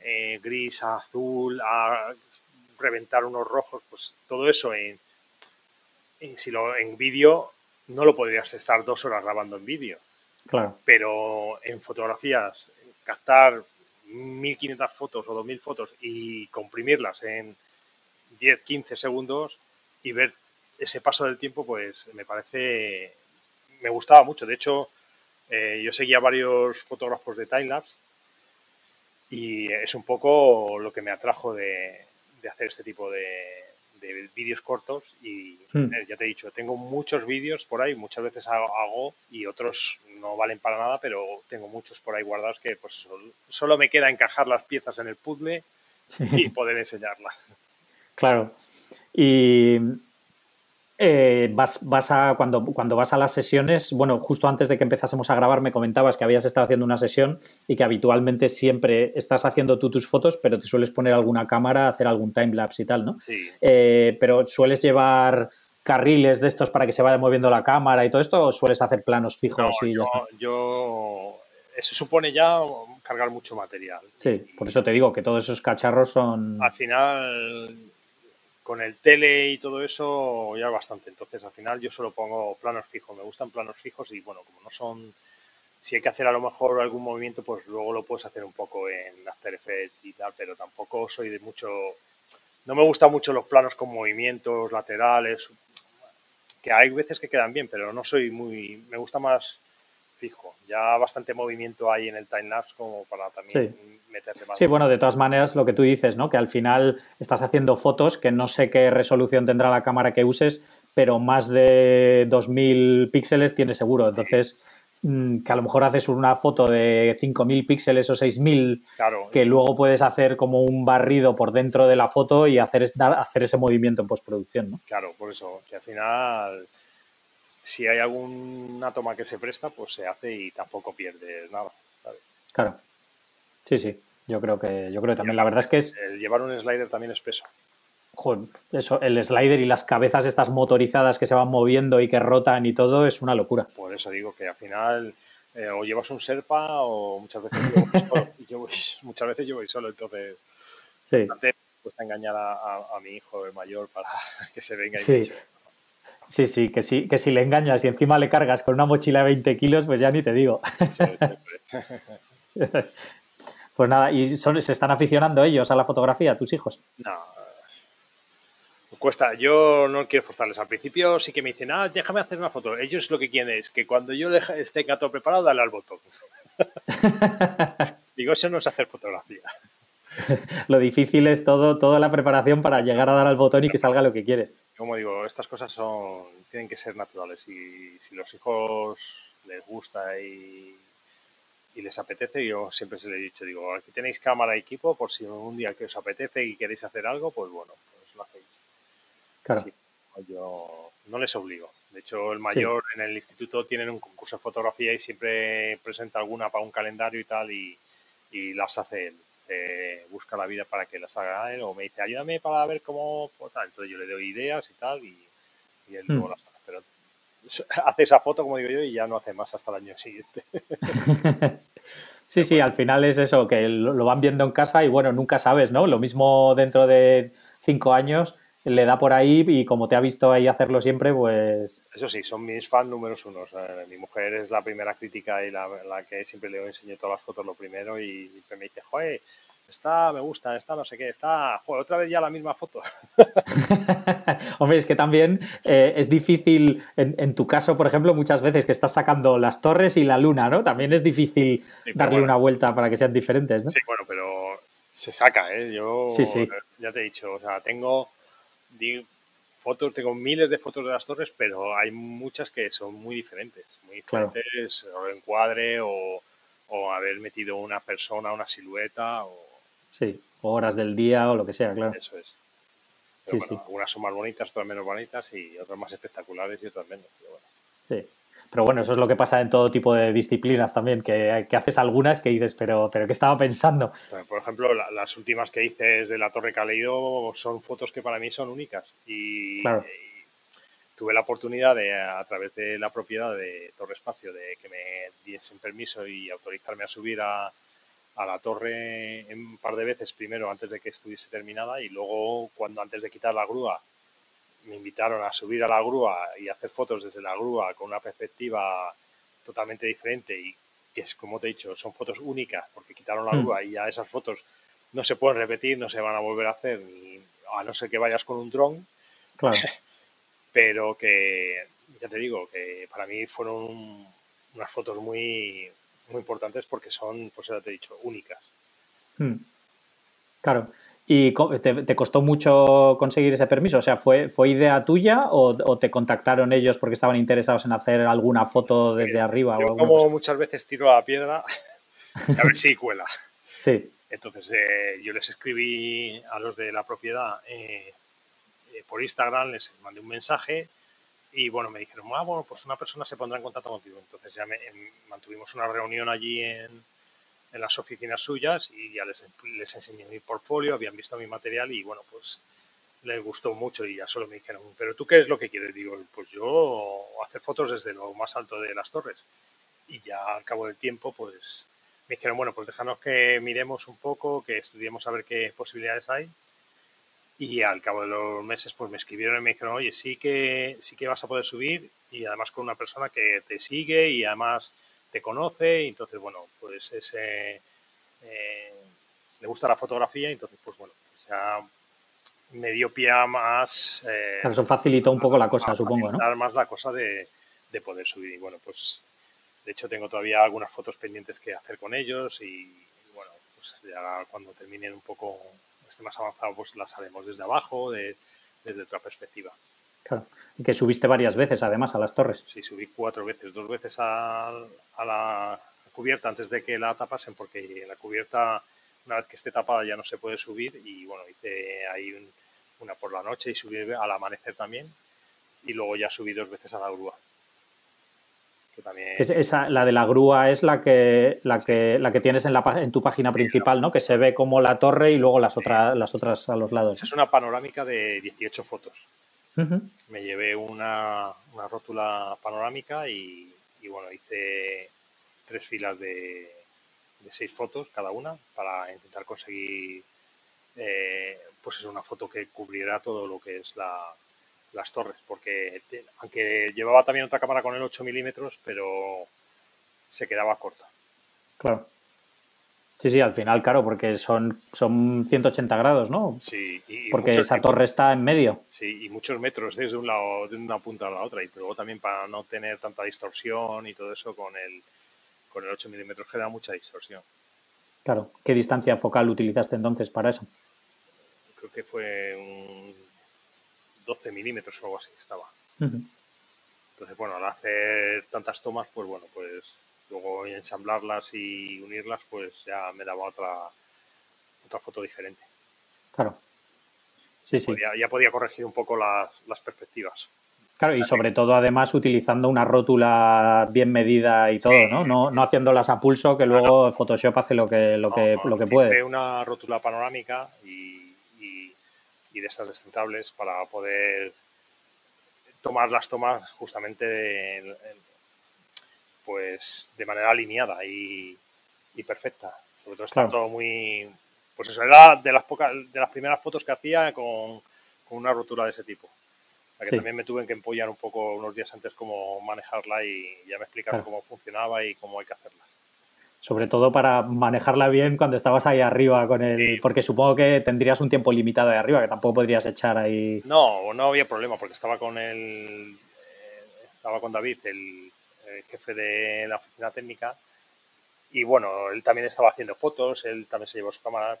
Speaker 2: eh, gris a azul a reventar unos rojos, pues todo eso en, si lo, en vídeo no lo podrías estar dos horas grabando en vídeo.
Speaker 1: Claro.
Speaker 2: Pero en fotografías, captar 1500 fotos o 2000 fotos y comprimirlas en 10, 15 segundos y ver ese paso del tiempo, pues me parece, me gustaba mucho. De hecho, eh, yo seguía varios fotógrafos de timelapse y es un poco lo que me atrajo de, hacer este tipo de, vídeos cortos y hmm. eh, ya te he dicho, tengo muchos vídeos por ahí, muchas veces hago, y otros no valen para nada, pero tengo muchos por ahí guardados que pues solo, me queda encajar las piezas en el puzzle y poder enseñarlas.
Speaker 1: Claro. Y eh, vas, vas a, cuando, cuando vas a las sesiones, bueno, justo antes de que empezásemos a grabar me comentabas que habías estado haciendo una sesión y que habitualmente siempre estás haciendo tú tus fotos, pero te sueles poner alguna cámara, hacer algún timelapse y tal, ¿no?
Speaker 2: Sí.
Speaker 1: Eh, pero sueles llevar carriles de estos para que se vaya moviendo la cámara y todo esto o sueles hacer planos fijos y
Speaker 2: yo,
Speaker 1: ya está?
Speaker 2: Yo, eso supone ya cargar mucho material.
Speaker 1: Sí, por eso te digo que todos esos cacharros son...
Speaker 2: Al final con el tele y todo eso ya bastante. Entonces al final yo solo pongo planos fijos, me gustan planos fijos y bueno, como no son, si hay que hacer a lo mejor algún movimiento, pues luego lo puedes hacer un poco en After Effects y tal, pero tampoco soy de mucho, no me gustan mucho los planos con movimientos laterales, que hay veces que quedan bien, pero no soy muy, me gusta más fijo. Ya bastante movimiento hay en el timelapse como para también
Speaker 1: sí. meterle más. Sí, bueno, de todas maneras, lo que tú dices, ¿no? Que al final estás haciendo fotos que no sé qué resolución tendrá la cámara que uses, pero más de 2000 píxeles tiene seguro. Entonces, que a lo mejor haces una foto de 5000 píxeles o 6000 que luego puedes hacer como un barrido por dentro de la foto y hacer, hacer ese movimiento en postproducción, ¿no?
Speaker 2: Claro, por eso, que al final si hay alguna toma que se presta, pues se hace y tampoco pierde nada.
Speaker 1: Claro. Sí, sí. Yo creo que, yo creo que también. La verdad es que es.
Speaker 2: El llevar un slider también es peso.
Speaker 1: Joder, eso, el slider y las cabezas estas motorizadas que se van moviendo y que rotan y todo es una locura.
Speaker 2: Por eso digo que al final eh, o llevas un serpa o muchas veces yo voy solo. yo muchas veces yo voy solo, entonces
Speaker 1: sí.
Speaker 2: antes cuesta engañar a, mi hijo mayor para que se venga y sí.
Speaker 1: Sí, sí, que sí, que si le engañas y encima le cargas con una mochila de 20 kilos, pues ya ni te digo. pues nada, ¿y son, se están aficionando ellos a la fotografía, tus hijos?
Speaker 2: No, cuesta. Yo no quiero forzarles. Al principio sí que me dicen, ah, déjame hacer una foto. Ellos lo que quieren es que cuando yo esté todo preparado, dale al botón. Digo, eso no es hacer fotografía.
Speaker 1: lo difícil es todo, toda la preparación para llegar a dar al botón y que salga lo que quieres.
Speaker 2: Como digo, estas cosas son tienen que ser naturales y si los hijos les gusta y, les apetece, yo siempre se les he dicho, digo, aquí tenéis cámara y equipo por si un día que os apetece y queréis hacer algo, pues bueno, yo no les obligo. De hecho, el mayor en el instituto tienen un concurso de fotografía y siempre presenta alguna para un calendario y tal y, y las hace él. Busca la vida para que las haga él o me dice ayúdame para ver cómo pues, entonces yo le doy ideas y tal y, él hmm. luego las hace. Pero hace esa foto como digo yo y ya no hace más hasta el año siguiente.
Speaker 1: Sí sí al final es eso que lo van viendo en casa y bueno nunca sabes no lo mismo dentro de cinco años le da por ahí y como te ha visto ahí hacerlo siempre, pues...
Speaker 2: Eso sí, son mis fans números uno. mi mujer es la primera crítica y la, que siempre le enseño todas las fotos lo primero y me dice, joder, esta me gusta, esta no sé qué, está, joder, otra vez ya la misma foto.
Speaker 1: Hombre, es que también eh, es difícil, en, tu caso, por ejemplo, muchas veces que estás sacando las torres y la luna, ¿no? También es difícil darle una vuelta para que sean diferentes, ¿no?
Speaker 2: Sí, bueno, pero se saca, ¿eh? Yo
Speaker 1: sí, sí.
Speaker 2: ya te he dicho, o sea, tengo fotos, tengo miles de fotos de las torres, pero hay muchas que son muy diferentes, muy diferentes, o encuadre o, haber metido una persona, una silueta o...
Speaker 1: Sí, horas del día o lo que sea, claro.
Speaker 2: Eso es. Pero bueno, algunas son más bonitas, otras menos bonitas y otras más espectaculares y otras menos.
Speaker 1: Sí. Pero bueno, eso es lo que pasa en todo tipo de disciplinas también, que, haces algunas que dices, pero, pero ¿qué estaba pensando?
Speaker 2: Por ejemplo, las últimas que hice de la Torre Caleido son fotos que para mí son únicas. Y, tuve la oportunidad de, a través de la propiedad de Torre Espacio, de que me diesen permiso y autorizarme a subir a, a la torre un par de veces, primero antes de que estuviese terminada y luego cuando antes de quitar la grúa me invitaron a subir a la grúa y hacer fotos desde la grúa con una perspectiva totalmente diferente y que es, como te he dicho, son fotos únicas porque quitaron la hmm. grúa y ya esas fotos no se pueden repetir, no se van a volver a hacer, a no ser que vayas con un dron.
Speaker 1: Claro.
Speaker 2: Pero que, ya te digo, que para mí fueron unas fotos muy, muy importantes porque son, pues ya te he dicho, únicas.
Speaker 1: Hmm. Claro. ¿Y te, costó mucho conseguir ese permiso? O sea, ¿fue, fue idea tuya o, te contactaron ellos porque estaban interesados en hacer alguna foto desde arriba?
Speaker 2: o como muchas veces tiro a la piedra, a ver si cuela.
Speaker 1: Sí.
Speaker 2: Entonces eh, yo les escribí a los de la propiedad eh, eh, por Instagram, les mandé un mensaje y bueno, me dijeron, ah, bueno, pues una persona se pondrá en contacto contigo. Entonces ya me, em, mantuvimos una reunión allí en, en, las oficinas suyas y ya les, les enseñé mi portfolio, habían visto mi material y bueno, pues les gustó mucho y ya solo me dijeron, pero tú qué es lo que quieres? Digo, pues yo hacer fotos desde lo más alto de las torres. Y ya al cabo del tiempo, pues me dijeron, bueno, pues déjanos que miremos un poco, que estudiemos a ver qué posibilidades hay y al cabo de los meses pues me escribieron y me dijeron, oye, sí que, sí que vas a poder subir y además con una persona que te sigue y además te conoce y entonces, bueno, pues ese, eh, le gusta la fotografía y entonces, pues bueno, pues ya me dio pie a más...
Speaker 1: Eh, eso facilitó un poco la cosa, supongo, ¿no?
Speaker 2: más la cosa de, de poder subir y bueno, pues de hecho tengo todavía algunas fotos pendientes que hacer con ellos y bueno, pues ya cuando terminen un poco esté más avanzado, pues las haremos desde abajo, desde otra perspectiva.
Speaker 1: Claro, y que subiste varias veces además a las torres.
Speaker 2: Sí, subí cuatro veces, dos veces a, la cubierta antes de que la tapasen, porque la cubierta, una vez que esté tapada, ya no se puede subir. Y bueno, hice ahí una por la noche y subí al amanecer también. Y luego ya subí dos veces a la grúa.
Speaker 1: Esa, la de la grúa es la que, la que, la que tienes en, la, en tu página principal, ¿no? Que se ve como la torre y luego las, otras las otras a los lados.
Speaker 2: Es una panorámica de 18 fotos. Me llevé una, rótula panorámica y, bueno, hice tres filas de, de, seis fotos cada una para intentar conseguir eh, pues es una foto que cubriera todo lo que es la, las torres, porque aunque llevaba también otra cámara con el 8 milímetros, pero se quedaba corta.
Speaker 1: Claro. Sí, sí, al final, claro, porque son, son 180 grados, ¿no?
Speaker 2: Sí,
Speaker 1: y porque esa torre está en medio.
Speaker 2: Sí, y muchos metros desde un lado, de una punta a la otra, y luego también para no tener tanta distorsión y todo eso con el, con el 8 milímetros genera mucha distorsión.
Speaker 1: Claro, ¿qué distancia focal utilizaste entonces para eso?
Speaker 2: Creo que fue un 12 milímetros o algo así estaba. Entonces, bueno, al hacer tantas tomas, pues bueno, pues luego ensamblarlas y unirlas, pues ya me daba otra, otra foto diferente.
Speaker 1: Claro. Sí, sí.
Speaker 2: ya podía corregir un poco las, perspectivas.
Speaker 1: Claro, y sobre todo además utilizando una rótula bien medida y todo, ¿no? ¿no? No haciéndolas a pulso, que luego Photoshop hace lo que, lo que, lo que puede.
Speaker 2: una rótula panorámica y y de estas descentrables para poder tomar las tomas justamente pues de manera alineada y, perfecta. Sobre todo está todo muy pues eso era de las pocas de las primeras fotos que hacía con, una rotura de ese tipo. que también me tuve que empollar un poco unos días antes cómo manejarla y ya me explicaron cómo funcionaba y cómo hay que hacerla.
Speaker 1: Sobre todo para manejarla bien cuando estabas ahí arriba con el... Porque supongo que tendrías un tiempo limitado ahí arriba, que tampoco podrías echar ahí...
Speaker 2: No, no había problema, porque estaba con el... Eh, estaba con David, el, jefe de la oficina técnica, y bueno, él también estaba haciendo fotos, él también se llevó su cámara.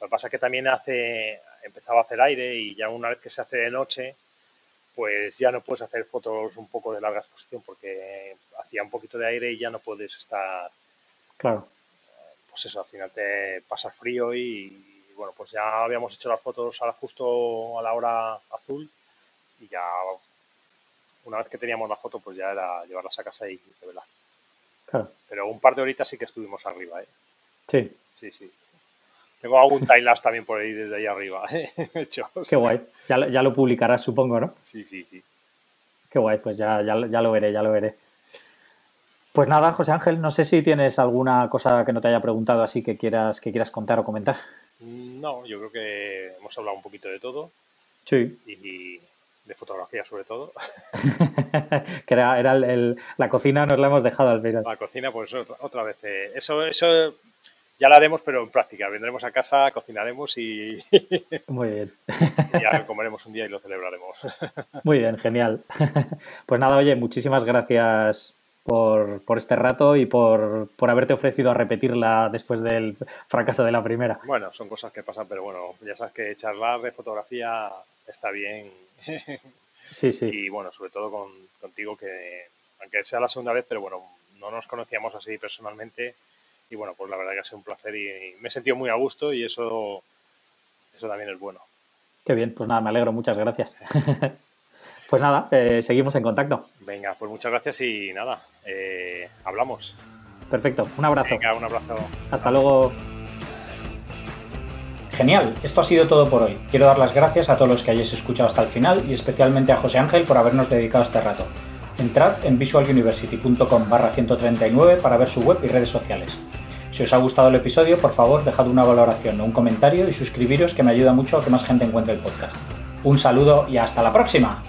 Speaker 2: Lo que pasa es que también hace, empezaba a hacer aire y ya una vez que se hace de noche, pues ya no puedes hacer fotos un poco de larga exposición porque hacía un poquito de aire y ya no puedes estar
Speaker 1: Claro.
Speaker 2: Pues eso, al final te pasa frío y, bueno, pues ya habíamos hecho las fotos justo a la hora azul y ya una vez que teníamos la foto pues ya era llevarlas a casa y revelar.
Speaker 1: Claro.
Speaker 2: Pero un par de horitas sí que estuvimos arriba, ¿eh?
Speaker 1: Sí.
Speaker 2: Sí, sí. Tengo algún timelapse también por ahí desde ahí arriba. ¿eh? Hecho,
Speaker 1: Qué guay. Ya, ya, lo publicarás, supongo, ¿no?
Speaker 2: Sí, sí, sí.
Speaker 1: Qué guay, pues ya, ya, ya lo veré, ya lo veré. Pues nada, José Ángel, no sé si tienes alguna cosa que no te haya preguntado así que quieras, que quieras contar o comentar.
Speaker 2: Mm, no, yo creo que hemos hablado un poquito de todo.
Speaker 1: Sí.
Speaker 2: Y de fotografía sobre todo.
Speaker 1: que era, era la cocina, nos la hemos dejado al final.
Speaker 2: La cocina, pues otra, vez. Eh, eso, eso ya lo haremos, pero en práctica. Vendremos a casa, cocinaremos y.
Speaker 1: Muy bien.
Speaker 2: ya lo comeremos un día y lo celebraremos.
Speaker 1: Muy bien, genial. Pues nada, oye, muchísimas gracias por, por este rato y por, por, haberte ofrecido a repetirla después del fracaso de la primera.
Speaker 2: Bueno, son cosas que pasan, pero bueno, ya sabes que charlar de fotografía está bien.
Speaker 1: Sí, sí.
Speaker 2: Y bueno, sobre todo con, contigo, que aunque sea la segunda vez, pero bueno, no nos conocíamos así personalmente. Y bueno, pues la verdad que ha sido un placer y, me he sentido muy a gusto y eso, eso también es bueno.
Speaker 1: Qué bien, pues nada, me alegro, muchas gracias. pues nada, eh, seguimos en contacto.
Speaker 2: Venga, pues muchas gracias y nada, eh, hablamos.
Speaker 1: Perfecto, un abrazo.
Speaker 2: Venga, un abrazo.
Speaker 1: Hasta luego. Genial, esto ha sido todo por hoy. Quiero dar las gracias a todos los que hayáis escuchado hasta el final y especialmente a José Ángel por habernos dedicado este rato. Entrad en visualuniversity.com barra 139 para ver su web y redes sociales. Si os ha gustado el episodio, por favor, dejad una valoración o un comentario y suscribiros que me ayuda mucho a que más gente encuentre el podcast. Un saludo y hasta la próxima.